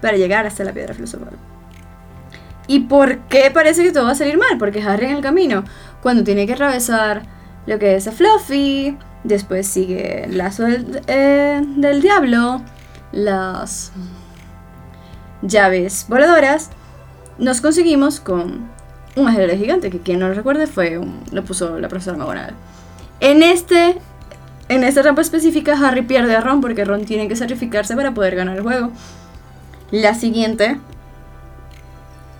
Speaker 3: para llegar hasta la piedra filosofal. ¿Y por qué parece que todo va a salir mal? Porque Harry en el camino, cuando tiene que atravesar lo que es a Fluffy, después sigue el lazo del, eh, del diablo, las llaves voladoras, nos conseguimos con un ajedrez gigante, que quien no lo recuerde fue un- lo puso la profesora McGonagall. En este en esta trampa específica Harry pierde a Ron porque Ron tiene que sacrificarse para poder ganar el juego. La siguiente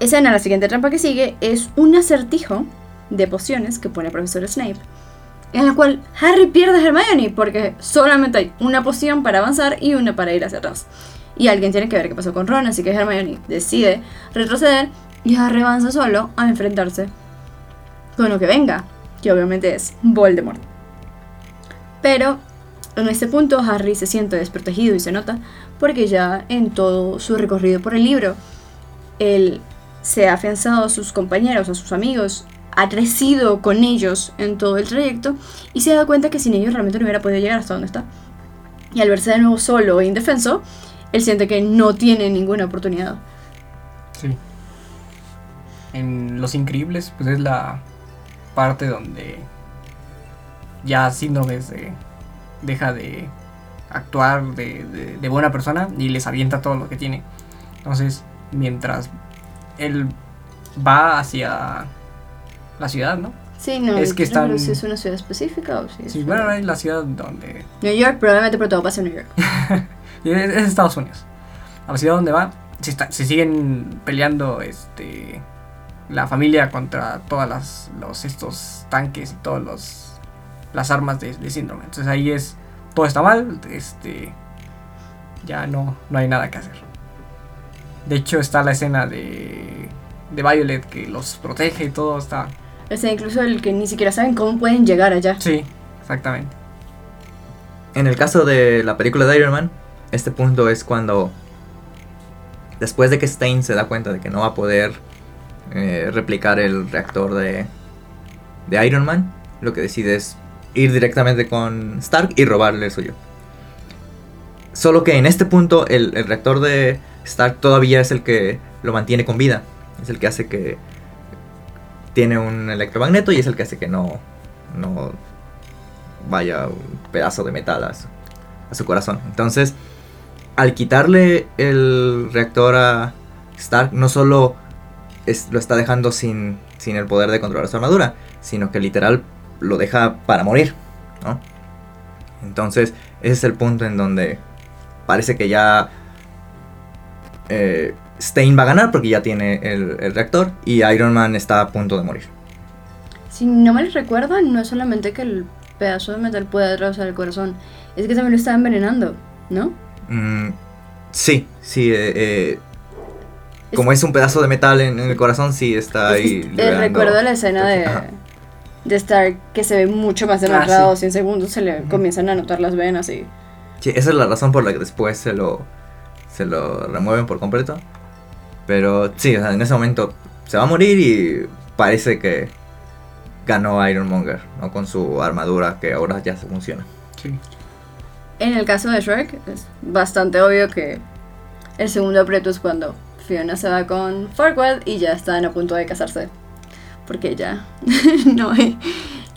Speaker 3: escena, la siguiente trampa que sigue es un acertijo de pociones que pone el profesor Snape. En la cual Harry pierde a Hermione porque solamente hay una poción para avanzar y una para ir hacia atrás. Y alguien tiene que ver qué pasó con Ron, así que Hermione decide retroceder y Harry avanza solo a enfrentarse con lo que venga, que obviamente es Voldemort. Pero en este punto Harry se siente desprotegido y se nota porque ya en todo su recorrido por el libro, él se ha afianzado a sus compañeros, a sus amigos, ha crecido con ellos en todo el trayecto y se da cuenta que sin ellos realmente no hubiera podido llegar hasta donde está. Y al verse de nuevo solo e indefenso, él siente que no tiene ninguna oportunidad.
Speaker 1: Sí. En Los Increíbles, pues es la parte donde ya síndromes de, deja de actuar de, de- de buena persona y les avienta todo lo que tiene. Entonces, mientras él va hacia la ciudad, ¿no?
Speaker 3: Sí, no,
Speaker 1: Es que
Speaker 3: no
Speaker 1: están-
Speaker 3: si es una ciudad específica o si es
Speaker 1: Sí, bueno, es la ciudad donde
Speaker 3: New York, probablemente, pero todo pasa en New York.
Speaker 1: Es Estados Unidos. A la ciudad donde va, se, está- se siguen peleando este, la familia contra todas las los, estos tanques y todas los, las armas de, de síndrome. Entonces ahí es, todo está mal, este, ya no, no hay nada que hacer. De hecho está la escena de, de Violet que los protege y todo está...
Speaker 3: O sea, incluso el que ni siquiera saben cómo pueden llegar allá.
Speaker 1: Sí, exactamente.
Speaker 2: En el caso de la película de Iron Man, este punto es cuando, después de que Stein se da cuenta de que no va a poder eh, replicar el reactor de, de Iron Man, lo que decide es ir directamente con Stark y robarle el suyo. Solo que en este punto el, el reactor de Stark todavía es el que lo mantiene con vida. Es el que hace que tiene un electromagneto y es el que hace que no, no vaya un pedazo de metal a su, a su corazón. Entonces, al quitarle el reactor a Stark, no solo es- lo está dejando sin, sin el poder de controlar su armadura, sino que literal lo deja para morir, ¿no? Entonces, ese es el punto en donde parece que ya eh, Stein va a ganar porque ya tiene el, el reactor y Iron Man está a punto de morir.
Speaker 3: Si no me recuerdan, no es solamente que el pedazo de metal pueda atravesar el corazón, es que también lo está envenenando, ¿no?
Speaker 2: Mm, sí, sí. eh, eh, como es un pedazo de metal en, en el corazón, sí está ahí.
Speaker 3: eh,
Speaker 2: liberando-
Speaker 3: recuerdo la escena de, de Stark que se ve mucho más
Speaker 1: Ah,
Speaker 3: demacrado,
Speaker 1: sí.
Speaker 3: 100 segundos se le comienzan a notar las venas y...
Speaker 2: Sí, esa es la razón por la que después se lo, se lo remueven por completo. Pero sí, o sea, en ese momento se va a morir y parece que ganó Ironmonger, ¿no? Con su armadura que ahora ya se funciona.
Speaker 1: Sí.
Speaker 3: En el caso de Shrek, es bastante obvio que el segundo aprieto es cuando Fiona se va con Farquaad y ya están a punto de casarse. Porque ya no hay,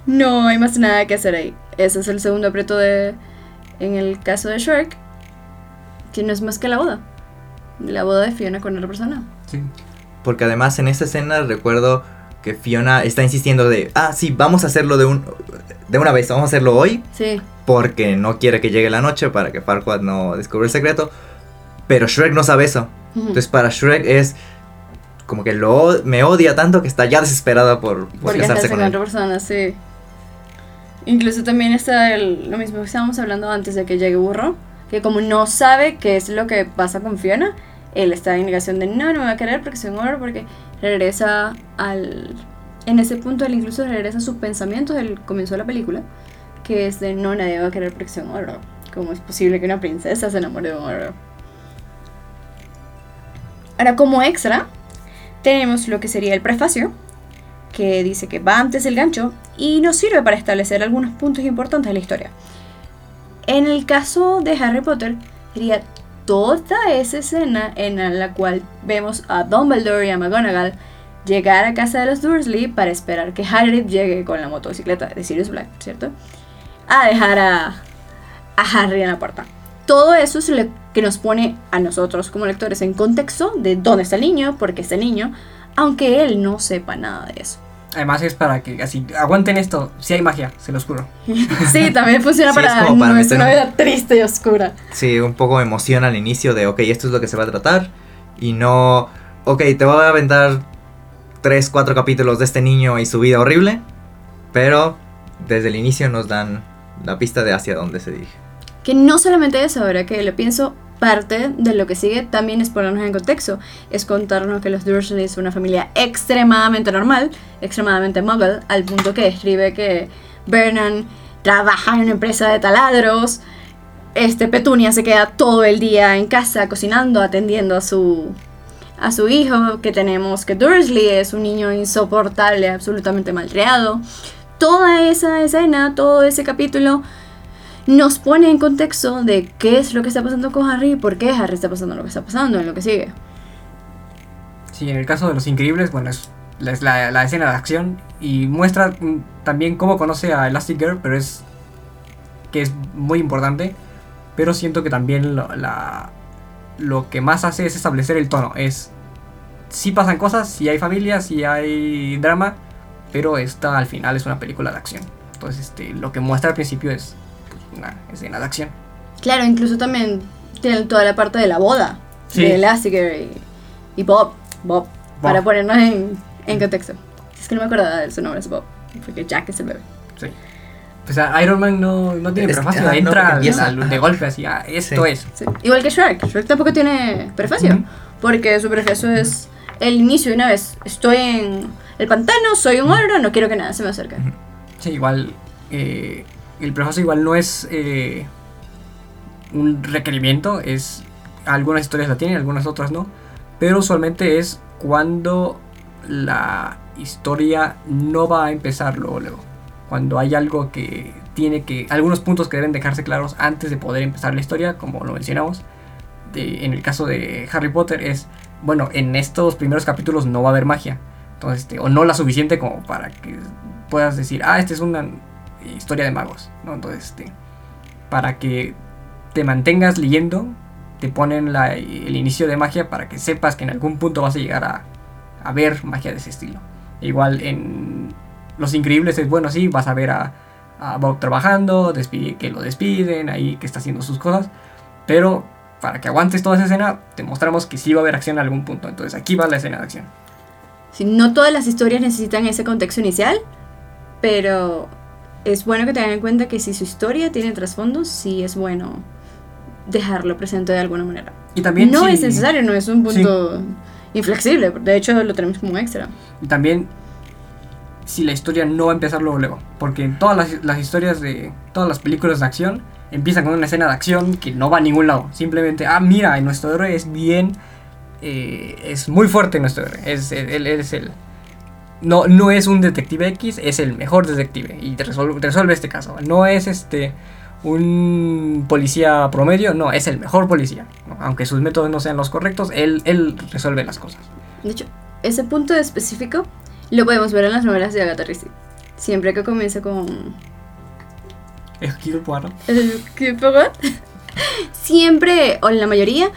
Speaker 3: no hay más nada que hacer ahí. Ese es el segundo aprieto de. En el caso de Shrek, que no es más que la boda. la boda de Fiona con otra persona.
Speaker 1: Sí.
Speaker 2: Porque además en esta escena recuerdo que Fiona está insistiendo de, ah, sí, vamos a hacerlo de, un, de una vez, vamos a hacerlo hoy,
Speaker 3: Sí.
Speaker 2: porque no quiere que llegue la noche para que Farquaad no descubra el secreto. Pero Shrek no sabe eso. Entonces para Shrek es como que lo me odia tanto que está ya desesperada por, por
Speaker 3: Porque
Speaker 2: casarse con
Speaker 3: con
Speaker 2: él.
Speaker 3: otra persona, sí. Incluso también está el- lo mismo que estábamos hablando antes de que llegue Burro, que como no sabe qué es lo que pasa con Fiona, él está en negación de no, no me va a querer porque soy un porque regresa al... En ese punto él incluso regresa a sus pensamientos del comienzo de la película, que es de no, nadie va a querer porque soy un. ¿Cómo es posible que una princesa se enamore de un ogro? Ahora, como extra, tenemos lo que sería el prefacio, que dice que va antes del gancho y nos sirve para establecer algunos puntos importantes de la historia. En el caso de Harry Potter, sería toda esa escena en la cual vemos a Dumbledore y a McGonagall llegar a casa de los Dursley para esperar que Hagrid llegue con la motocicleta de Sirius Black, ¿cierto? A dejar a, a Harry en la puerta. Todo eso es lo que nos pone a nosotros como lectores en contexto de dónde está el niño, por qué está el niño, aunque él no sepa nada de eso.
Speaker 1: Además es para que así aguanten esto. Si hay magia, se los juro.
Speaker 3: Sí, también funciona
Speaker 2: Sí, es
Speaker 3: para,
Speaker 2: como para
Speaker 3: nuestra
Speaker 2: meter un-
Speaker 3: vida triste y oscura.
Speaker 2: Sí, un poco emociona al inicio de, ok, esto es lo que se va a tratar. Y no, ok, te voy a aventar 3, 4 capítulos de este niño y su vida horrible. Pero desde el inicio nos dan la pista de hacia dónde se dirige.
Speaker 3: Que no solamente eso, ahora que lo pienso, parte de lo que sigue también es ponernos en contexto. Es contarnos que los Dursley son una familia extremadamente normal, extremadamente muggle, al punto que describe que Vernon trabaja en una empresa de taladros. Este Petunia se queda todo el día en casa cocinando, atendiendo a su a su hijo, que tenemos que Dursley es un niño insoportable, absolutamente malcriado. Toda esa escena, todo ese capítulo nos pone en contexto de qué es lo que está pasando con Harry y por qué Harry está pasando lo que está pasando en lo que sigue.
Speaker 1: Sí, en el caso de los increíbles, bueno, es, la, escena de acción y muestra mm, también cómo conoce a Elastic Girl, pero es que es muy importante. Pero siento que también lo, que más hace es establecer el tono. Es si pasan cosas, si hay familia, si hay drama, pero esta al final es una película de acción. Entonces, este, lo que muestra al principio es una escena de acción.
Speaker 3: Claro, incluso también tiene toda la parte de la boda
Speaker 1: Sí.
Speaker 3: de Elastigirl y, y Bob, Bob, para ponernos en, en contexto. Es que no me acordaba de su nombre, es Bob, porque Jack es el bebé.
Speaker 1: Sí. O sea, Iron Man no, no tiene prefacio,
Speaker 2: no,
Speaker 1: entra
Speaker 2: empieza,
Speaker 1: al- de golpe así, ah, esto
Speaker 2: Sí.
Speaker 1: es.
Speaker 3: Sí. Igual que Shrek, Shrek tampoco tiene prefacio,
Speaker 1: Ujú.
Speaker 3: porque su prefacio es el inicio de una vez. Estoy en el pantano, soy un ogro, no quiero que nada se me acerque.
Speaker 1: Sí, igual eh, el prefacio igual no es eh, un requerimiento, es algunas historias la tienen, algunas otras no, pero usualmente es cuando la historia no va a empezar luego luego. Cuando hay algo que tiene que algunos puntos que deben dejarse claros antes de poder empezar la historia, como lo mencionamos. En el caso de Harry Potter es bueno, en estos primeros capítulos no va a haber magia. Entonces, este, o no la suficiente como para que puedas decir, ah, esta es una historia de magos. ¿no? Entonces, este, para que te mantengas leyendo, te ponen la- el inicio de magia para que sepas que en algún punto vas a llegar a, a ver magia de ese estilo. Igual en Los Increíbles es bueno, sí, vas a ver a, a Bob trabajando, despide- que lo despiden, ahí que está haciendo sus cosas. Pero para que aguantes toda esa escena, te mostramos que sí va a haber acción en algún punto. Entonces aquí va la escena de acción.
Speaker 3: Si no todas las historias necesitan ese contexto inicial, pero es bueno que tengan en cuenta que si su historia tiene trasfondo, sí es bueno dejarlo presente de alguna manera.
Speaker 1: Y también
Speaker 3: no es necesario, no es un punto inflexible, de hecho lo tenemos como extra.
Speaker 1: Y también si la historia no va a empezar luego luego. Porque en todas las, las historias de todas las películas de acción empiezan con una escena de acción que no va a ningún lado. Simplemente, ah, mira, nuestro héroe es bien... eh, es muy fuerte nuestro héroe. Es, él, él es el... No, no es un detective X, es el mejor detective y te resuelve, resuelve este caso. No es este un policía promedio, no, es el mejor policía. Aunque sus métodos no sean los correctos, él, él resuelve las cosas.
Speaker 3: De hecho, ese punto específico lo podemos ver en las novelas de Agatha Christie. Siempre que comienza con
Speaker 1: Hercule Poirot.
Speaker 3: Siempre, o en la mayoría,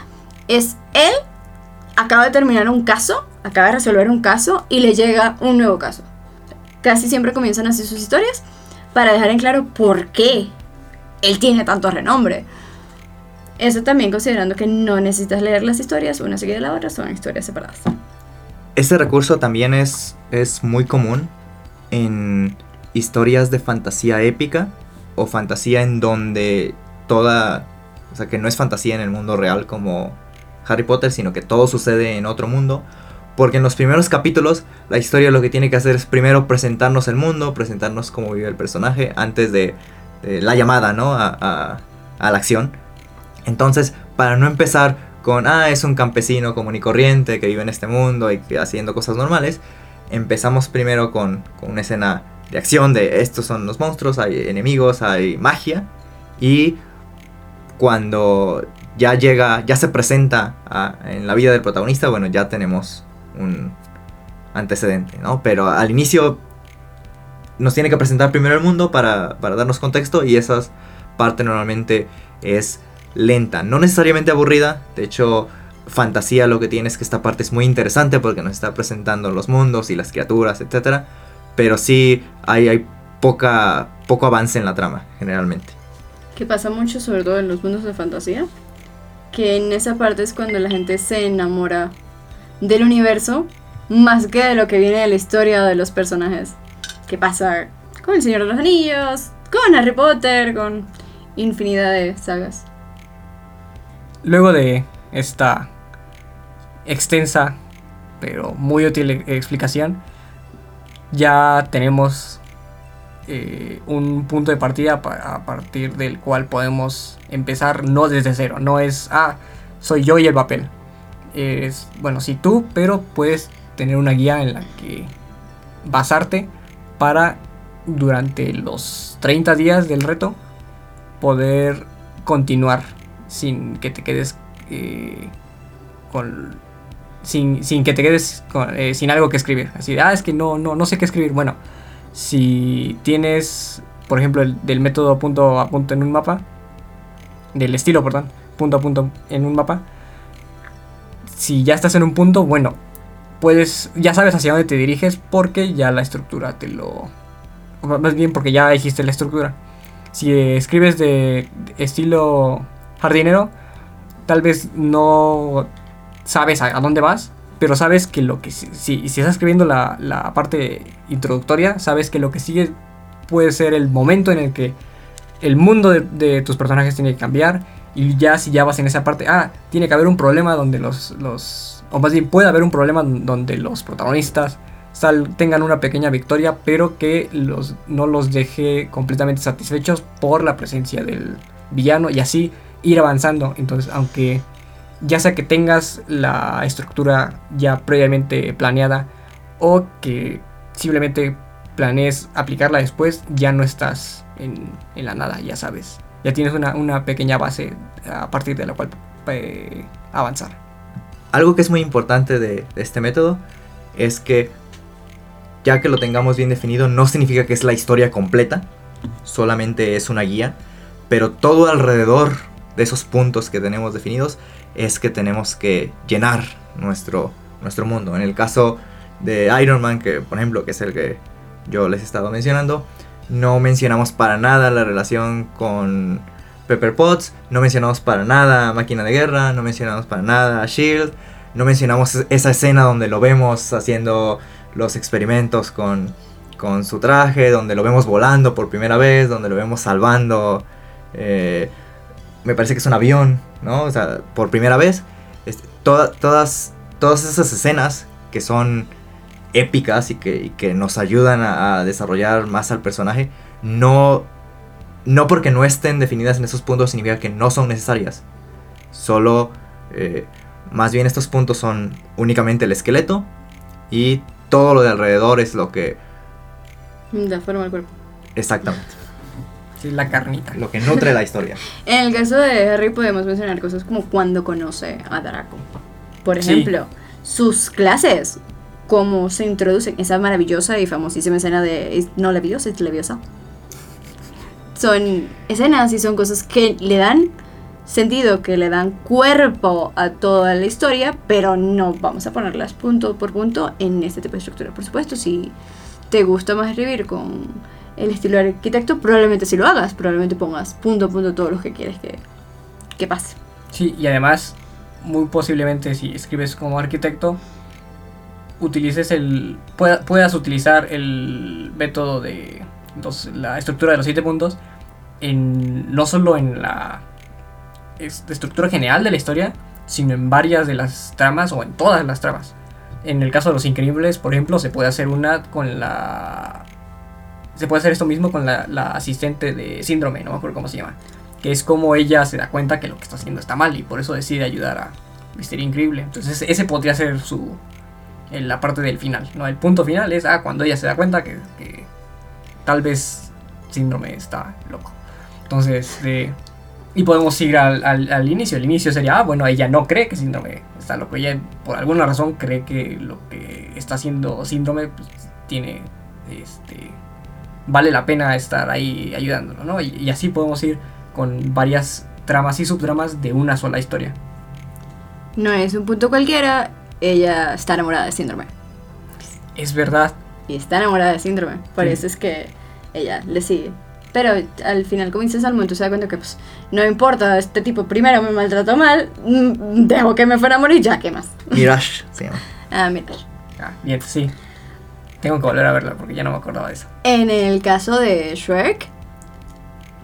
Speaker 3: es él acaba de terminar un caso, acaba de resolver un caso y le llega un nuevo caso. Casi siempre comienzan así sus historias para dejar en claro por qué él tiene tanto renombre. Eso también considerando que no necesitas leer las historias una seguida de la otra, son historias separadas.
Speaker 2: Este recurso también es, es muy común en historias de fantasía épica o fantasía en donde toda, o sea, que no es fantasía en el mundo real como Harry Potter, sino que todo sucede en otro mundo. Porque en los primeros capítulos la historia lo que tiene que hacer es primero presentarnos el mundo, presentarnos cómo vive el personaje antes de, la llamada, ¿no? A, a, a la acción. Entonces, para no empezar con, ah, es un campesino común y corriente que vive en este mundo y haciendo cosas normales, empezamos primero con, una escena de acción de estos son los monstruos, hay enemigos, hay magia. Y cuando ya llega, ya se presenta a, en la vida del protagonista, bueno, ya tenemos un antecedente, ¿no? Pero al inicio nos tiene que presentar primero el mundo para, para darnos contexto y esa parte normalmente es lenta, no necesariamente aburrida, de hecho fantasía lo que tiene es que esta parte es muy interesante porque nos está presentando los mundos y las criaturas, etc. Pero sí hay, hay poca, poco avance en la trama, generalmente.
Speaker 3: Que pasa mucho, sobre todo en los mundos de fantasía, que en esa parte es cuando la gente se enamora del universo más que de lo que viene de la historia de los personajes. Que pasa con El Señor de los Anillos, con Harry Potter, con infinidad de sagas.
Speaker 1: Luego de esta extensa pero muy útil explicación, ya tenemos eh, un punto de partida a partir del cual podemos empezar no desde cero, no es, ah, soy yo y el papel. Es, bueno, sí tú, pero puedes tener una guía en la que basarte para durante los 30 días del reto poder continuar sin que te quedes eh, con sin, sin, que te quedes eh, sin algo que escribir. Así ah es que no no no sé qué escribir bueno si tienes por ejemplo el, del método punto a punto en un mapa del estilo perdón punto a punto en un mapa si ya estás en un punto bueno puedes ya sabes hacia dónde te diriges porque ya la estructura te lo más bien porque ya dijiste la estructura. Si escribes de estilo jardinero, tal vez no sabes a, dónde vas, pero sabes que lo que si, si estás escribiendo la, la, parte introductoria, sabes que lo que sigue puede ser el momento en el que el mundo de, tus personajes tiene que cambiar y ya si ya vas en esa parte, ah, tiene que haber un problema donde los, los o más bien puede haber un problema donde los protagonistas tengan una pequeña victoria, pero que los, no los deje completamente satisfechos por la presencia del villano y así ir avanzando. Entonces, aunque ya sea que tengas la estructura ya previamente planeada o que simplemente planees aplicarla después, ya no estás en, en la nada, ya sabes. Ya tienes una, una, pequeña base a partir de la cual eh, avanzar.
Speaker 2: Algo que es muy importante de, de este método es que ya que lo tengamos bien definido, no significa que es la historia completa, solamente es una guía, pero todo alrededor de esos puntos que tenemos definidos es que tenemos que llenar nuestro, nuestro mundo. En el caso de Iron Man, que por ejemplo, que es el que yo les he estado mencionando, no mencionamos para nada la relación con Pepper Potts, no mencionamos para nada Máquina de Guerra, no mencionamos para nada Shield, no mencionamos esa escena donde lo vemos haciendo los experimentos con, con su traje, donde lo vemos volando por primera vez, donde lo vemos salvando eh, me parece que es un avión, ¿no? O sea, por primera vez. Este, toda, todas, todas esas escenas que son épicas y que, y que nos ayudan a, a, desarrollar más al personaje, no, no porque no estén definidas en esos puntos significa que no son necesarias. Solo, eh, más bien estos puntos son únicamente el esqueleto y todo lo de alrededor es lo que...
Speaker 3: Da forma al cuerpo.
Speaker 2: Exactamente
Speaker 1: la carnita.
Speaker 2: Lo que nutre la historia.
Speaker 3: en el caso de Harry podemos mencionar cosas como cuando conoce a Draco. Por ejemplo, sí. sus clases, cómo se introducen, esa maravillosa y famosísima escena de no leviosa, es leviosa. Son escenas y son cosas que le dan sentido, que le dan cuerpo a toda la historia, pero no vamos a ponerlas punto por punto en este tipo de estructura. Por supuesto, si te gusta más escribir con el estilo de arquitecto, probablemente si lo hagas, probablemente pongas punto a punto todo lo que quieres que, que pase.
Speaker 1: Sí, y además, muy posiblemente si escribes como arquitecto, utilices el. puedas utilizar el método de la estructura de los siete puntos en, no solo en la estructura general de la historia, sino en varias de las tramas o en todas las tramas. En el caso de los increíbles, por ejemplo, se puede hacer una con la... Se puede hacer esto mismo con la, asistente de síndrome, no me acuerdo cómo se llama. Que es como ella se da cuenta que lo que está haciendo está mal y por eso decide ayudar a Misterio Increíble. Entonces ese podría ser su... En la parte del final, ¿no? El punto final es ah, cuando ella se da cuenta que, que tal vez síndrome está loco. Entonces, y podemos ir al, al, inicio. El inicio sería, ah, bueno, ella no cree que síndrome está loco. Ella por alguna razón cree que lo que está haciendo síndrome pues, tiene, este, vale la pena estar ahí ayudándolo, ¿no? Y, así podemos ir con varias tramas y subtramas de una sola historia.
Speaker 3: No es un punto cualquiera, ella está enamorada de síndrome.
Speaker 1: Es verdad.
Speaker 3: Y está enamorada de síndrome, por eso es que ella le sigue. Pero al final, como dices al momento se da cuenta que pues no importa, este tipo primero me maltrató mal, mm, dejo que me fuera a morir ya, ¿qué más?
Speaker 2: Mirage sí.
Speaker 3: Ah, Mirage.
Speaker 1: Ah, bien, sí. Tengo que volver a verla porque ya no me acordaba de eso.
Speaker 3: En el caso de Shrek,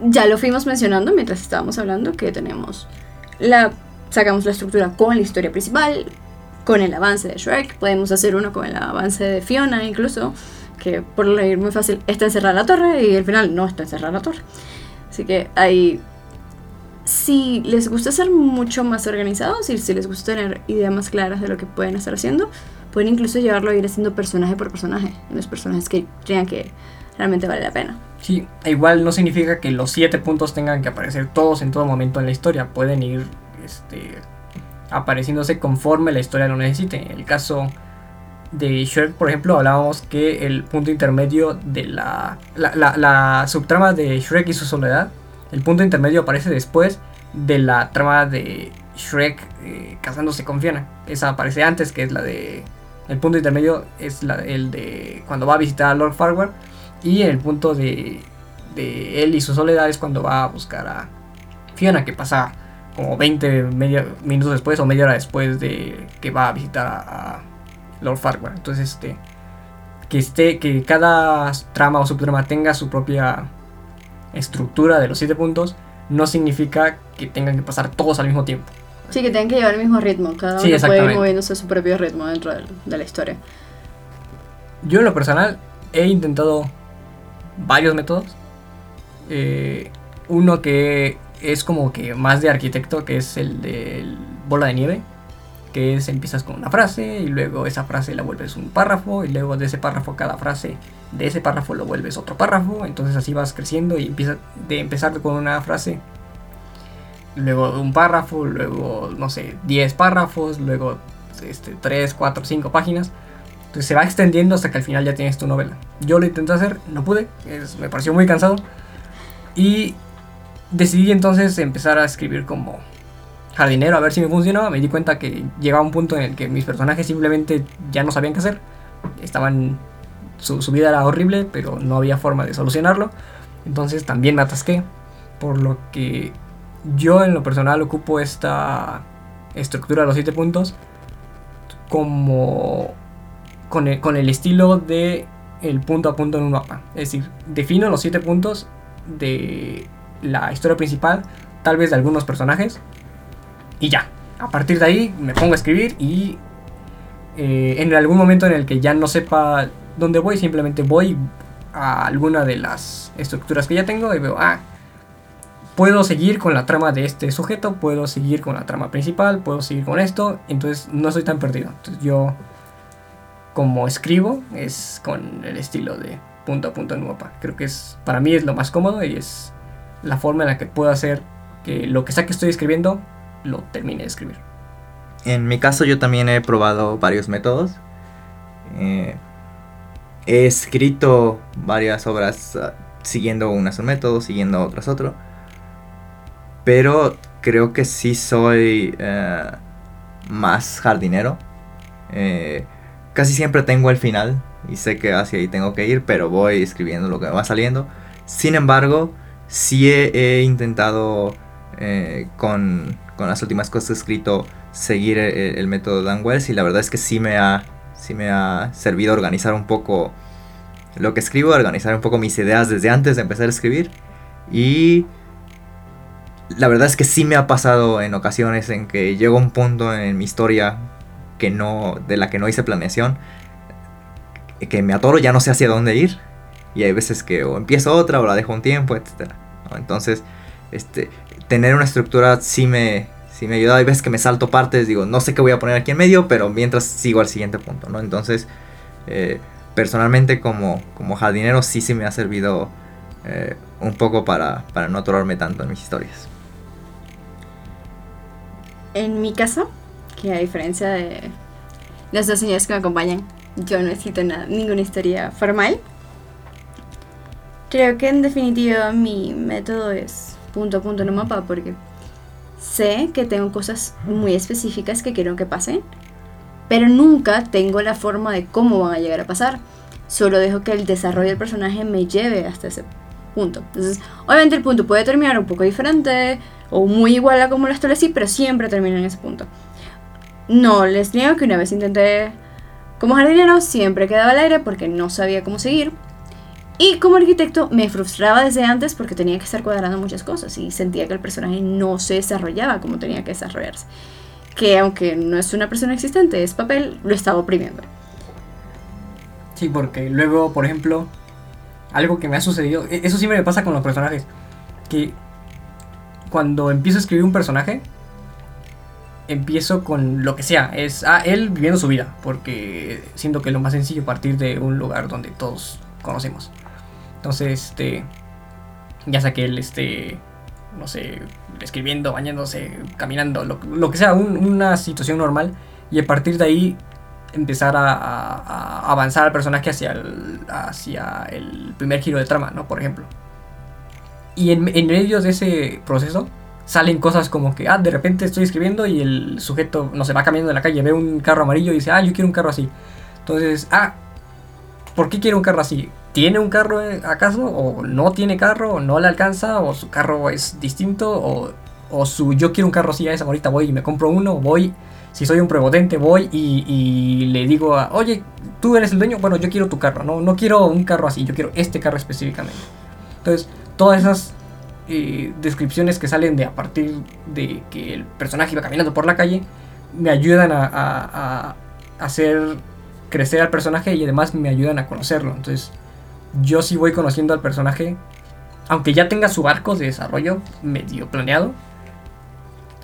Speaker 3: ya lo fuimos mencionando mientras estábamos hablando que tenemos la sacamos la estructura con la historia principal, con el avance de Shrek, podemos hacer uno con el avance de Fiona incluso que por leer muy fácil está encerrada la torre y al final no está encerrada la torre. Así que hay... Si les gusta ser mucho más organizados y si les gusta tener ideas más claras de lo que pueden estar haciendo, pueden incluso llevarlo a ir haciendo personaje por personaje, los personajes que crean que realmente vale la pena.
Speaker 1: Sí, igual no significa que los siete puntos tengan que aparecer todos en todo momento en la historia, pueden ir este, apareciéndose conforme la historia lo necesite. En el caso de Shrek, por ejemplo, hablábamos que el punto intermedio de la, la, subtrama de Shrek y su soledad, el punto intermedio aparece después de la trama de Shrek eh, casándose con Fiona. Esa aparece antes, que es la de... El punto intermedio es la, el de cuando va a visitar a Lord Farquhar. Y el punto de, de él y su soledad es cuando va a buscar a Fiona, que pasa como 20 minutos después o media hora después de que va a visitar a Lord Farquhar. Entonces, este, que esté, que cada trama o subtrama tenga su propia estructura de los siete puntos, no significa que tengan que pasar todos al mismo tiempo.
Speaker 3: Sí, que tengan que llevar el mismo ritmo, cada uno puede ir moviéndose a su propio ritmo dentro de, la historia.
Speaker 1: Yo en lo personal he intentado varios métodos. Eh, uno que es como que más de arquitecto, que es el de bola de nieve que es empiezas con una frase y luego esa frase la vuelves un párrafo y luego de ese párrafo cada frase de ese párrafo lo vuelves otro párrafo, entonces así vas creciendo y empiezas de empezar con una frase, luego un párrafo, luego no sé, 10 párrafos, luego este, 3, 4, 5 páginas. Entonces se va extendiendo hasta que al final ya tienes tu novela. Yo lo intenté hacer, no pude, me pareció muy cansado. Y decidí entonces empezar a escribir como jardinero a ver si me funcionaba, me di cuenta que llegaba un punto en el que mis personajes simplemente ya no sabían qué hacer. Estaban. Su, vida era horrible, pero no había forma de solucionarlo. Entonces también me atasqué. Por lo que yo en lo personal ocupo esta estructura de los siete puntos como con el, con el estilo de el punto a punto en un mapa. Es decir, defino los siete puntos de la historia principal, tal vez de algunos personajes, y ya. A partir de ahí me pongo a escribir y eh, en algún momento en el que ya no sepa dónde voy, simplemente voy a alguna de las estructuras que ya tengo y veo, ah, puedo seguir con la trama de este sujeto, puedo seguir con la trama principal, puedo seguir con esto, entonces no soy tan perdido. Entonces yo, como escribo, es con el estilo de punto a punto en mapa. Creo que es, para mí es lo más cómodo y es la forma en la que puedo hacer que lo que sea que estoy escribiendo lo termine de escribir.
Speaker 2: En mi caso yo también he probado varios métodos. Eh, he escrito varias obras ah, siguiendo unas un método, siguiendo otras otro. Pero creo que sí soy eh, más jardinero. Eh, casi siempre tengo el final y sé que hacia ahí tengo que ir, pero voy escribiendo lo que va saliendo. Sin embargo, sí he, intentado eh, con, las últimas cosas que he escrito seguir el, método Dan Wells y la verdad es que sí me ha, sí me ha servido organizar un poco lo que escribo, organizar un poco mis ideas desde antes de empezar a escribir y la verdad es que sí me ha pasado en ocasiones en que llego a un punto en mi historia que no, de la que no hice planeación, que me atoro, ya no sé hacia dónde ir. Y hay veces que o empiezo otra o la dejo un tiempo, etc. Entonces, este, tener una estructura sí me, sí me ayuda. Hay veces que me salto partes, digo, no sé qué voy a poner aquí en medio, pero mientras sigo al siguiente punto, ¿no? Entonces, eh, personalmente como, como jardinero sí, sí me ha servido eh, un poco para, para no atorarme tanto en mis historias.
Speaker 3: En mi caso, que a diferencia de las dos señoras que me acompañan, yo no necesito nada, ninguna historia formal. Creo que en definitiva mi método es punto a punto un mapa porque sé que tengo cosas muy específicas que quiero que pasen, pero nunca tengo la forma de cómo van a llegar a pasar. Solo dejo que el desarrollo del personaje me lleve hasta ese punto. Entonces, obviamente el punto puede terminar un poco diferente, o muy igual a como lo establecí, pero siempre termina en ese punto. No, les niego que una vez intenté como jardinero, siempre quedaba al aire porque no sabía cómo seguir. Y como arquitecto me frustraba desde antes porque tenía que estar cuadrando muchas cosas y sentía que el personaje no se desarrollaba como tenía que desarrollarse. Que aunque no es una persona existente, es papel, lo estaba oprimiendo.
Speaker 1: Sí, porque luego, por ejemplo, algo que me ha sucedido, e-, eso siempre me pasa con los personajes, que cuando empiezo a escribir un personaje, empiezo con lo que sea. Es ah, él viviendo su vida, porque siento que es lo más sencillo partir de un lugar donde todos conocemos. Entonces, este, ya sea que él esté, no sé, escribiendo, bañándose, caminando, lo, que sea, una situación normal, y a partir de ahí empezar a, avanzar al personaje hacia el, hacia el primer giro de trama, ¿no? Por ejemplo. Y en, medio de ese proceso salen cosas como que, ah, de repente estoy escribiendo y el sujeto, no se va caminando en la calle, ve un carro amarillo y dice, ah, yo quiero un carro así. Entonces, ah, ¿por qué quiere un carro así? ¿Tiene un carro eh, acaso? ¿O no tiene carro? ¿O no le alcanza? ¿O su carro es distinto? ¿O, su yo quiero un carro así a esa ahorita voy y me compro uno? ¿Voy si soy un prepotente, voy y, le digo a, oye, tú eres el dueño, bueno, yo quiero tu carro, no, no quiero un carro así, yo quiero este carro específicamente. Entonces, todas esas eh, descripciones que salen de a partir de que el personaje iba caminando por la calle, me ayudan a, hacer crecer al personaje y además me ayudan a conocerlo. Entonces, yo sí voy conociendo al personaje, aunque ya tenga su arco de desarrollo medio planeado,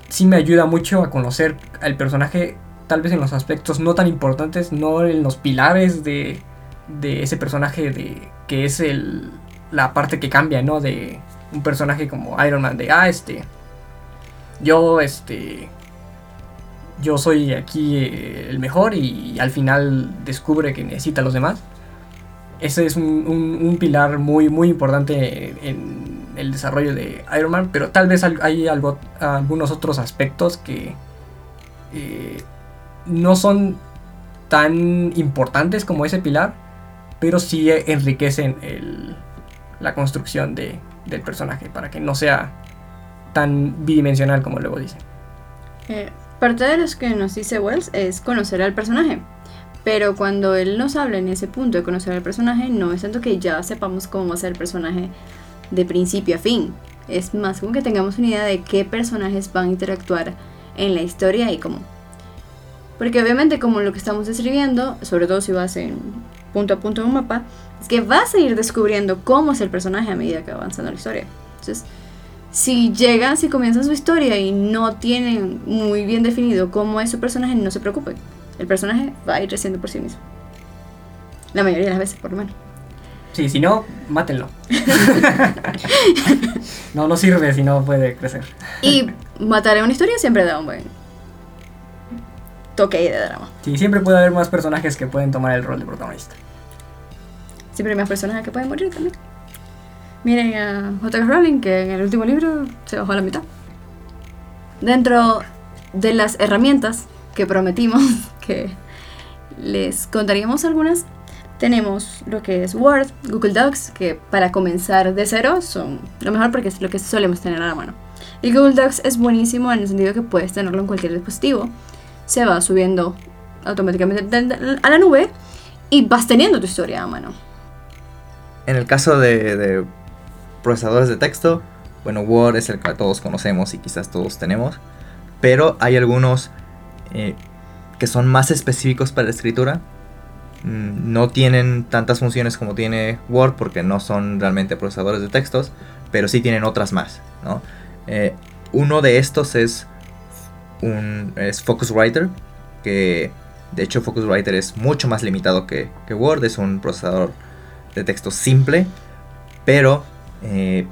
Speaker 1: sí me ayuda mucho a conocer al personaje, tal vez en los aspectos no tan importantes, no en los pilares de, de ese personaje, de que es el, la parte que cambia, ¿no? De un personaje como Iron Man, de, ah, este, yo, este, yo soy aquí eh, el mejor y, al final descubre que necesita a los demás. Ese es un, un pilar muy, muy importante en, el desarrollo de Iron Man, pero tal vez hay algo, algunos otros aspectos que eh, no son tan importantes como ese pilar, pero sí enriquecen la construcción de, del personaje para que no sea tan bidimensional como luego dice.
Speaker 3: Eh, parte de lo que nos dice Wells es conocer al personaje. Pero cuando él nos habla en ese punto de conocer al personaje, no es tanto que ya sepamos cómo va a ser el personaje de principio a fin. Es más como que tengamos una idea de qué personajes van a interactuar en la historia y cómo. Porque obviamente como lo que estamos describiendo, sobre todo si vas en punto a punto en un mapa, es que vas a ir descubriendo cómo es el personaje a medida que va avanzando la historia. Entonces, si llegan, si comienzan su historia y no tienen muy bien definido cómo es su personaje, no se preocupen. El personaje va a ir creciendo por sí mismo. La mayoría de las veces, por lo menos.
Speaker 1: Sí, si no, mátenlo. no, no sirve si no puede crecer.
Speaker 3: Y matar en una historia siempre da un buen toque de drama.
Speaker 1: Sí, siempre puede haber más personajes que pueden tomar el rol de protagonista.
Speaker 3: Siempre hay más personajes que pueden morir también. Miren a J.K. Rowling, que en el último libro se bajó a la mitad. Dentro de las herramientas que prometimos que les contaríamos algunas, tenemos lo que es Word, Google Docs, que para comenzar de cero son lo mejor porque es lo que solemos tener a la mano. Y Google Docs es buenísimo en el sentido que puedes tenerlo en cualquier dispositivo. Se va subiendo automáticamente a la nube y vas teniendo tu historia a mano.
Speaker 2: En el caso de, de procesadores de texto, bueno, Word es el que todos conocemos y quizás todos tenemos, pero hay algunos eh, que son más específicos para la escritura. Mm, no tienen tantas funciones como tiene Word porque no son realmente procesadores de textos, pero sí tienen otras más. Eh, uno de estos es, un, es Focuswriter, que de hecho Focuswriter es mucho más limitado que, Word, es un procesador de texto simple, pero eh,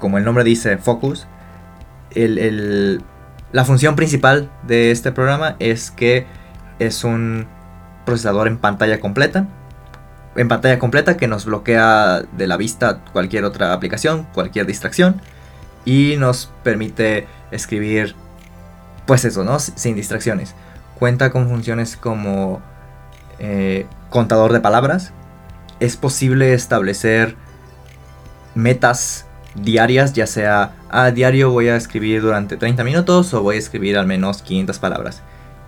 Speaker 2: como el nombre dice, Focus, la función principal de este programa es que es un procesador en pantalla completa. En pantalla completa que nos bloquea de la vista cualquier otra aplicación, cualquier distracción. Y nos permite escribir, pues eso, ¿no? Sin distracciones. Cuenta con funciones como eh, contador de palabras. Es posible establecer metas diarias, ya sea a diario voy a escribir durante 30 minutos o voy a escribir al menos 500 palabras.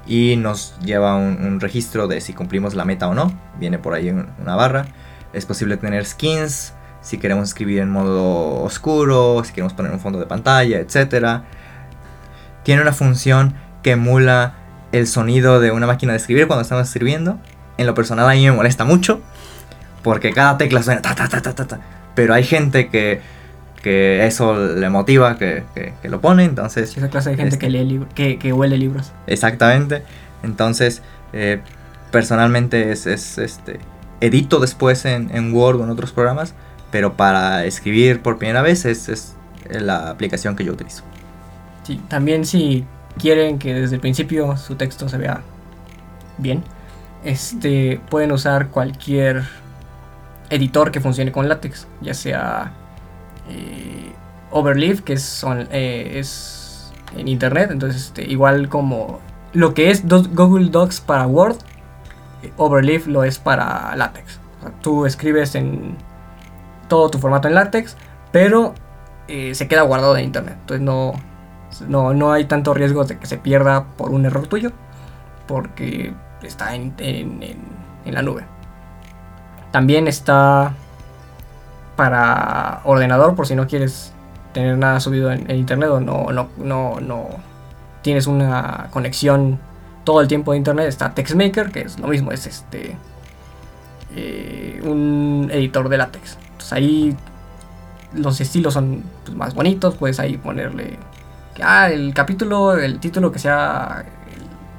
Speaker 2: Y nos lleva un, registro de si cumplimos la meta o no. Viene por ahí una barra. Es posible tener skins, si queremos escribir en modo oscuro, si queremos poner un fondo de pantalla, etc. Tiene una función que emula el sonido de una máquina de escribir cuando estamos escribiendo. En lo personal a mí me molesta mucho, porque cada tecla suena ta ta ta ta ta. Pero hay gente que que eso le motiva que, que, lo pone, entonces...
Speaker 1: Esa clase de gente que, este lee que, que, huele libros.
Speaker 2: Exactamente, entonces eh, personalmente es, es, este, edito después en, en, Word o en otros programas, pero para escribir por primera vez es, es la aplicación que yo utilizo.
Speaker 1: Sí, también si quieren que desde el principio su texto se vea bien, este, pueden usar cualquier editor que funcione con látex, ya sea eh, Overleaf, que es, eh, es en internet. Entonces, este, igual como lo que es Google Docs para Word, eh, Overleaf lo es para LaTeX. tú escribes en todo tu formato en LaTeX, pero se queda guardado en internet. Entonces no, no, no, hay tanto riesgo de que se pierda por un error tuyo, porque está en, en la nube. También está para ordenador por si no quieres tener nada subido en, internet o no, no, no, no tienes una conexión todo el tiempo de internet está TextMaker que es lo mismo es este eh, un editor de látex. Entonces ahí los estilos son pues, más bonitos puedes ahí ponerle ah, el capítulo el título que sea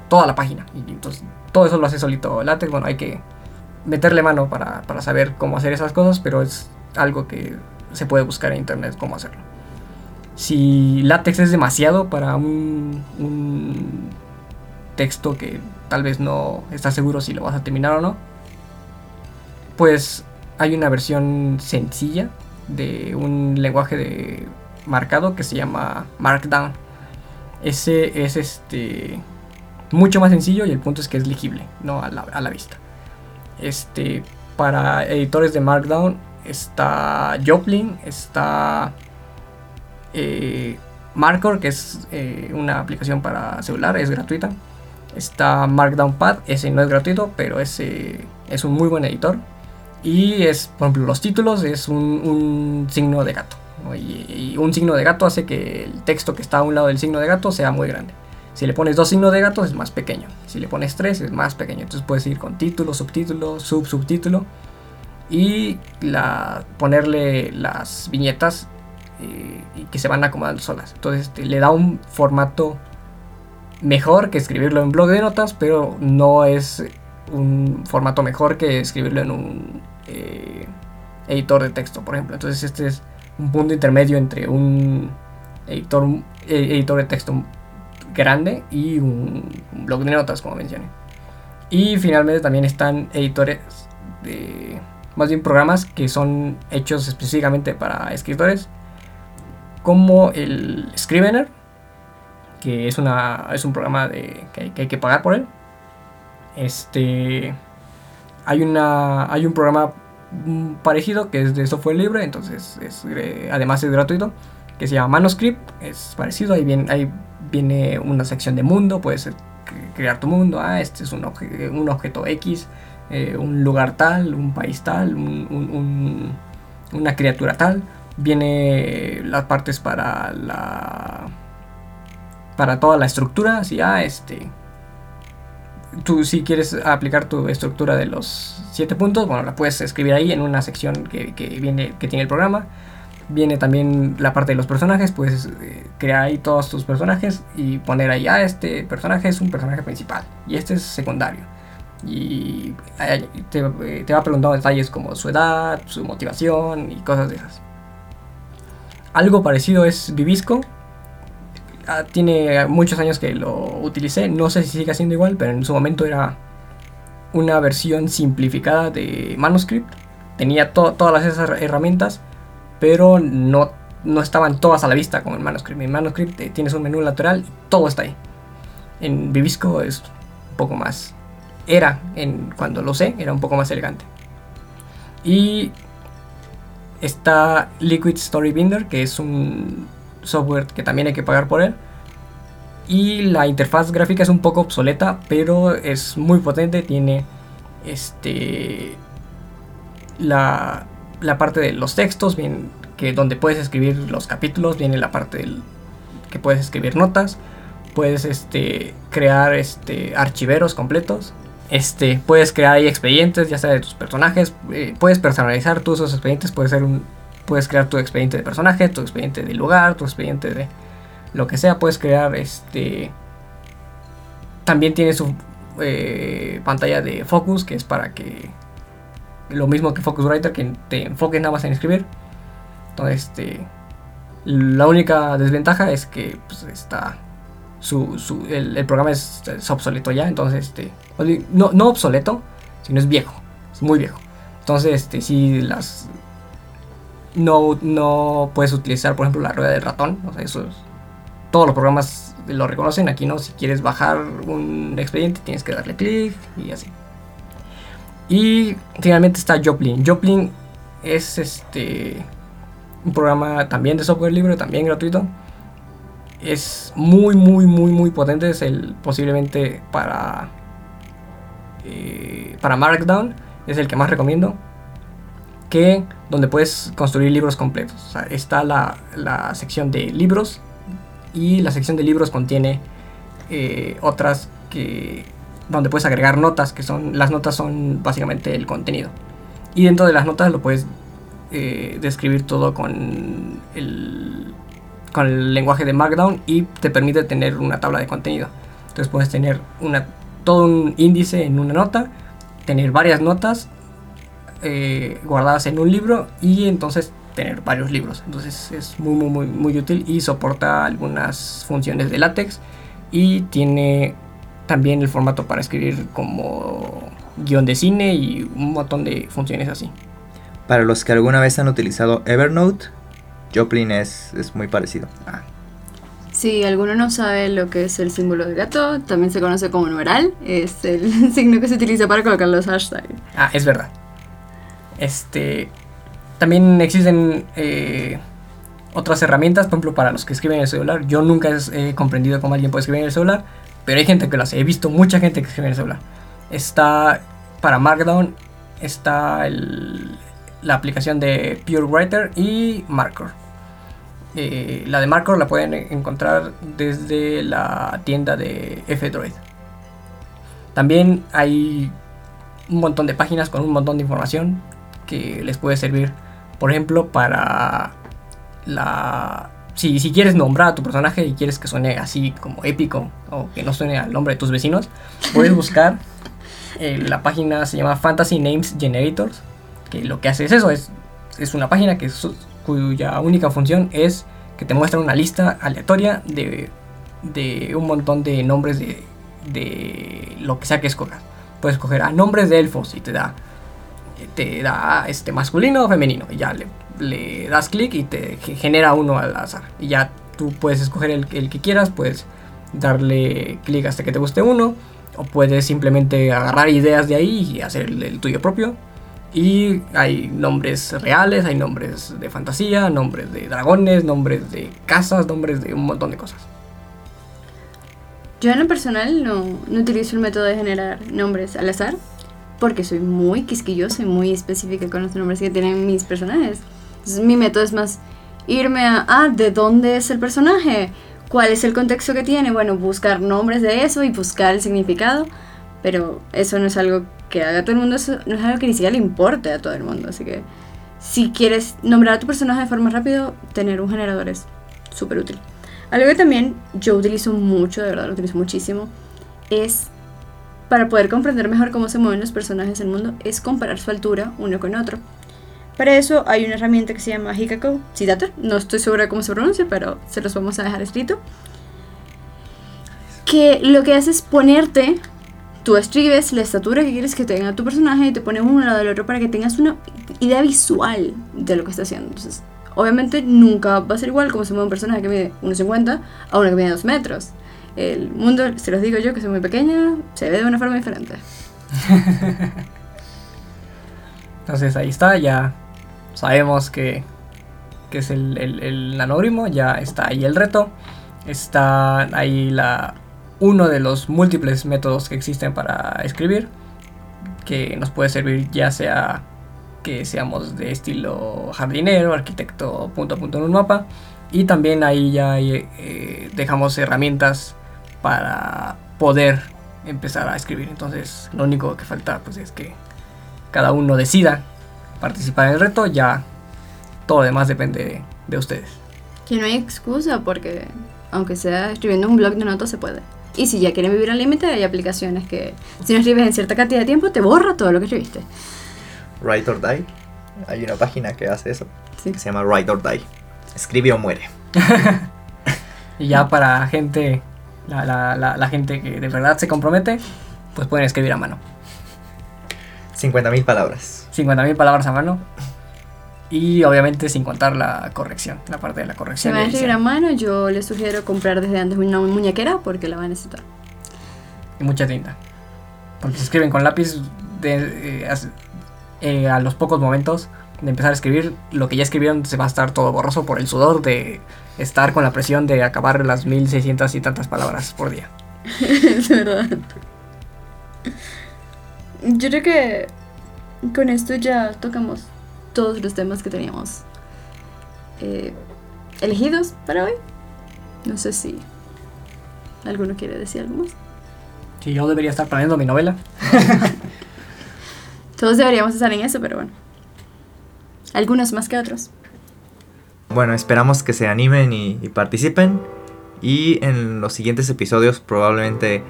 Speaker 1: toda la página. Y entonces todo eso lo hace solito látex bueno hay que meterle mano para, para saber cómo hacer esas cosas pero es algo que se puede buscar en internet cómo hacerlo. Si látex es demasiado para un, texto que tal vez no estás seguro si lo vas a terminar o no, pues hay una versión sencilla de un lenguaje de marcado que se llama Markdown. Ese es este mucho más sencillo y el punto es que es legible, no a la, a la vista. Este, para editores de Markdown está Joplin, está eh, Markor, que es eh, una aplicación para celular, es gratuita. Está Markdown Pad, ese no es gratuito, pero ese es un muy buen editor. Y es, por ejemplo, los títulos es un, signo de gato. Y, un signo de gato hace que el texto que está a un lado del signo de gato sea muy grande. Si le pones dos signos de gato es más pequeño. Si le pones tres es más pequeño. Entonces puedes ir con título, subtítulo, sub, subtítulo y ponerle las viñetas eh, y que se van acomodando solas. Entonces este, le da un formato mejor que escribirlo en blog de notas, pero no es un formato mejor que escribirlo en un eh, editor de texto, por ejemplo. Entonces este es un punto intermedio entre un editor, eh, editor de texto grande y un blog de notas, como mencioné. Y finalmente también están editores de más bien programas que son hechos específicamente para escritores, como el Scrivener, que es, una, es un programa de, que, hay, que pagar por él. Este, hay, una, hay un programa parecido que es de software libre, entonces es, eh, además es gratuito, que se llama Manuscript, es parecido, ahí viene, ahí viene una sección de mundo, puedes cre- crear tu mundo, ah, este es un, un objeto X, eh, un lugar tal, un país tal, un- un- un- una criatura tal, viene las partes para la para toda la estructura, así, ah, este tú si quieres aplicar tu estructura de los siete puntos, bueno, la puedes escribir ahí en una sección que, que viene, que tiene el programa. Viene también la parte de los personajes, puedes eh, crear ahí todos tus personajes y poner ahí, ah, este personaje es un personaje principal y este es secundario. Y te, eh, te va preguntando detalles como su edad, su motivación y cosas de esas. Algo parecido es Vivisco, ah, tiene muchos años que lo utilicé, no sé si sigue siendo igual, pero en su momento era una versión simplificada de Manuscript. Tenía to- todas esas her- herramientas, pero no, no estaban todas a la vista como en Manuscript. En Manuscript eh, tienes un menú lateral y todo está ahí. En Vivisco es un poco más... Era, en, cuando lo sé, era un poco más elegante. Y está Liquid Story Binder, que es un software que también hay que pagar por él. Y la interfaz gráfica es un poco obsoleta, pero es muy potente. Tiene este la, la parte de los textos, bien, que donde puedes escribir los capítulos, viene la parte del, que puedes escribir notas, puedes este, crear este, archiveros completos. Este, puedes crear ahí expedientes, ya sea de tus personajes, eh, puedes personalizar todos esos expedientes, puede ser puedes crear tu expediente de personaje, tu expediente de lugar, tu expediente de lo que sea, puedes crear este. También tiene su eh, pantalla de focus, que es para que lo mismo que Focuswriter, que te enfoques nada más en escribir. Entonces, este, la única desventaja es que pues, está su, su- el, programa es, es obsoleto ya, entonces este no, no obsoleto, sino es viejo, es muy viejo. Entonces, este si las no, no puedes utilizar, por ejemplo, la rueda del ratón, o sea, eso es- todos los programas lo reconocen, aquí no, si quieres bajar un expediente tienes que darle clic y así. Y finalmente está Joplin. Joplin es este un programa también de software libre, también gratuito. Es muy, muy, muy, muy potente. Es el posiblemente para eh, para Markdown es el que más recomiendo. Que donde puedes construir libros completos. Está la, la sección de libros y la sección de libros contiene eh, otras que donde puedes agregar notas que son las notas son básicamente el contenido y dentro de las notas lo puedes eh, describir todo con el con el lenguaje de Markdown y te permite tener una tabla de contenido entonces puedes tener una todo un índice en una nota tener varias notas eh, guardadas en un libro y entonces tener varios libros. Entonces es muy muy muy muy útil y soporta algunas funciones de látex y tiene también el formato para escribir como guion de cine y un montón de funciones así.
Speaker 2: Para los que alguna vez han utilizado Evernote, Joplin es, es muy parecido.
Speaker 1: Ah,
Speaker 3: Si alguno no sabe lo que es el símbolo del gato, también se conoce como numeral. Es el signo que se utiliza para colocar los hashtags.
Speaker 1: ah, es verdad. Este también existen eh, otras herramientas, por ejemplo, para los que escriben en el celular. Yo nunca he comprendido cómo alguien puede escribir en el celular, pero hay gente que lo hace. He visto mucha gente que escribe en el celular. Está para Markdown, está la aplicación de PureWriter y Marker. Eh, la de Marker la pueden encontrar desde la tienda de F-Droid. También hay un montón de páginas con un montón de información que les puede servir. Por ejemplo, para la... Si, si quieres nombrar a tu personaje y quieres que suene así como épico o que no suene al nombre de tus vecinos, puedes buscar. eh, la página se llama Fantasy Names Generators, que lo que hace es eso, es, es una página que cuya única función es que te muestra una lista aleatoria de, de un montón de nombres de, de lo que sea que escojas. Puedes escoger a nombres de elfos y te da te da este masculino o femenino y ya le, le das clic y te ge- genera uno al azar y ya tú puedes escoger el, que quieras puedes darle clic hasta que te guste uno, o puedes simplemente agarrar ideas de ahí y hacer el, el tuyo propio. Y hay nombres reales, hay nombres de fantasía, nombres de dragones, nombres de casas, nombres de un montón de cosas.
Speaker 3: Yo en lo personal no, no utilizo el método de generar nombres al azar porque soy muy quisquillosa y muy específica con los nombres que tienen mis personajes. Mi método es más irme a, ah, ¿de dónde es el personaje? ¿Cuál es el contexto que tiene? Bueno, buscar nombres de eso y buscar el significado. Pero eso no es algo que haga todo el mundo, no es algo que ni siquiera le importe a todo el mundo. Así que si quieres nombrar a tu personaje de forma rápido, tener un generador es súper útil. Algo que también yo utilizo mucho, de verdad lo utilizo muchísimo, es para poder comprender mejor cómo se mueven los personajes en el mundo, es comparar su altura uno con otro. Para eso hay una herramienta que se llama Hikako Citator. No estoy segura de cómo se pronuncia, pero se los vamos a dejar escrito. Que lo que hace es ponerte, tú escribes la estatura que quieres que tenga tu personaje y te pone uno al lado del otro para que tengas una idea visual de lo que está haciendo. Obviamente nunca va a ser igual como se mueve un personaje que mide 1,50 a uno que mide 2 metros. El mundo, se los digo yo que soy muy pequeña, se ve de una forma diferente.
Speaker 1: Entonces ahí está, ya sabemos que, que es el, el, el nanogrimo, ya está ahí el reto, está ahí la, uno de los múltiples métodos que existen para escribir, que nos puede servir ya sea que seamos de estilo jardinero, arquitecto, punto a punto en un mapa, y también ahí ya eh, dejamos herramientas para poder empezar a escribir. Entonces lo único que falta pues es que cada uno decida participar en el reto, ya todo lo demás depende de, de ustedes.
Speaker 3: Que no hay excusa porque aunque sea escribiendo un blog de notas se puede. Y si ya quieren vivir al límite, hay aplicaciones que si no escribes en cierta cantidad de tiempo, te borra todo lo que escribiste.
Speaker 2: Write or Die. Hay una página que hace eso.
Speaker 3: Sí.
Speaker 2: Que se llama Write or Die. Escribe o muere.
Speaker 1: Y ya para gente, la, la, la, la gente que de verdad se compromete, pues pueden escribir a mano.
Speaker 2: 50.000 palabras.
Speaker 1: 50.000 palabras a mano. Y obviamente sin contar la corrección, la parte de la
Speaker 3: Si
Speaker 1: corrección.
Speaker 3: van a escribir a mano, yo les sugiero comprar desde antes una muñequera porque la van a necesitar.
Speaker 1: Y mucha tinta. Porque si escriben con lápiz, de, eh, eh, a los pocos momentos de empezar a escribir, lo que ya escribieron se va a estar todo borroso por el sudor de estar con la presión de acabar las 1600 y tantas palabras por día.
Speaker 3: es verdad. Yo creo que con esto ya tocamos todos los temas que teníamos eh, elegidos para hoy. No sé si alguno quiere decir algo más.
Speaker 1: Si yo debería estar planeando mi novela.
Speaker 3: Todos deberíamos estar en eso, pero bueno. Algunos más que otros.
Speaker 2: Bueno, esperamos que se animen y, y participen. Y en los siguientes episodios probablemente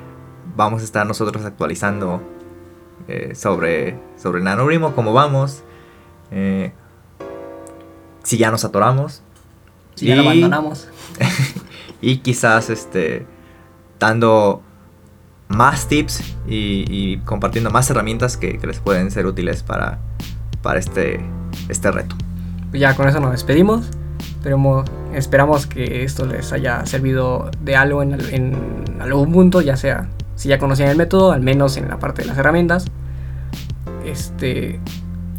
Speaker 2: vamos a estar nosotros actualizando eh, sobre, sobre el nanogrimo, cómo vamos, eh, si ya nos atoramos.
Speaker 1: Si ya lo abandonamos.
Speaker 2: Y quizás este, dando más tips y, y compartiendo más herramientas que, que les pueden ser útiles para, para este, este reto.
Speaker 1: Pues ya con eso nos despedimos. Esperemos, esperamos que esto les haya servido de algo en, en algún punto, ya sea si ya conocían el método, al menos en la parte de las herramientas. Este,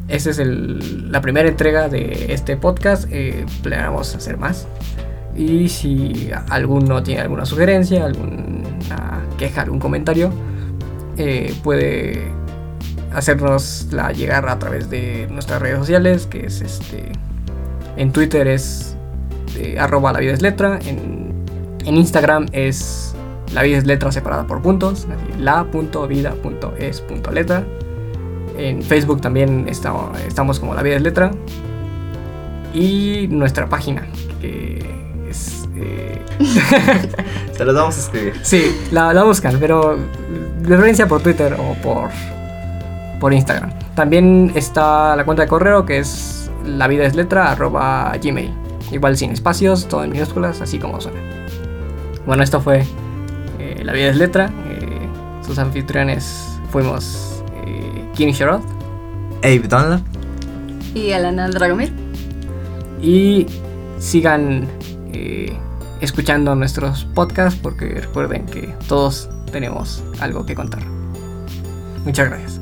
Speaker 1: esta es el- la primera entrega de este podcast. eh, planeamos hacer más. Y si alguno tiene alguna sugerencia, alguna queja, algún comentario, eh, puede hacernosla llegar a través de nuestras redes sociales, que es este. En Twitter es eh, arroba la vida es letra. En, en Instagram es la vida es letra separada por puntos. así, la.vida.es.letra. En Facebook también está- estamos como la vida es letra. Y nuestra página, que es. eh,
Speaker 2: Se los vamos a escribir.
Speaker 1: Sí, la, la buscan, pero de preferencia por Twitter o por, por Instagram. También está la cuenta de correo que es la vida es letra arroba gmail. Igual sin espacios, todo en minúsculas, así como suena. Bueno, esto fue La vida es letra. eh, sus anfitriones fuimos eh, Kim Sherrod
Speaker 2: Abe Dunlap.
Speaker 3: Y Alana Dragomir.
Speaker 1: y sigan eh, escuchando nuestros podcasts porque recuerden que todos tenemos algo que contar. Muchas gracias.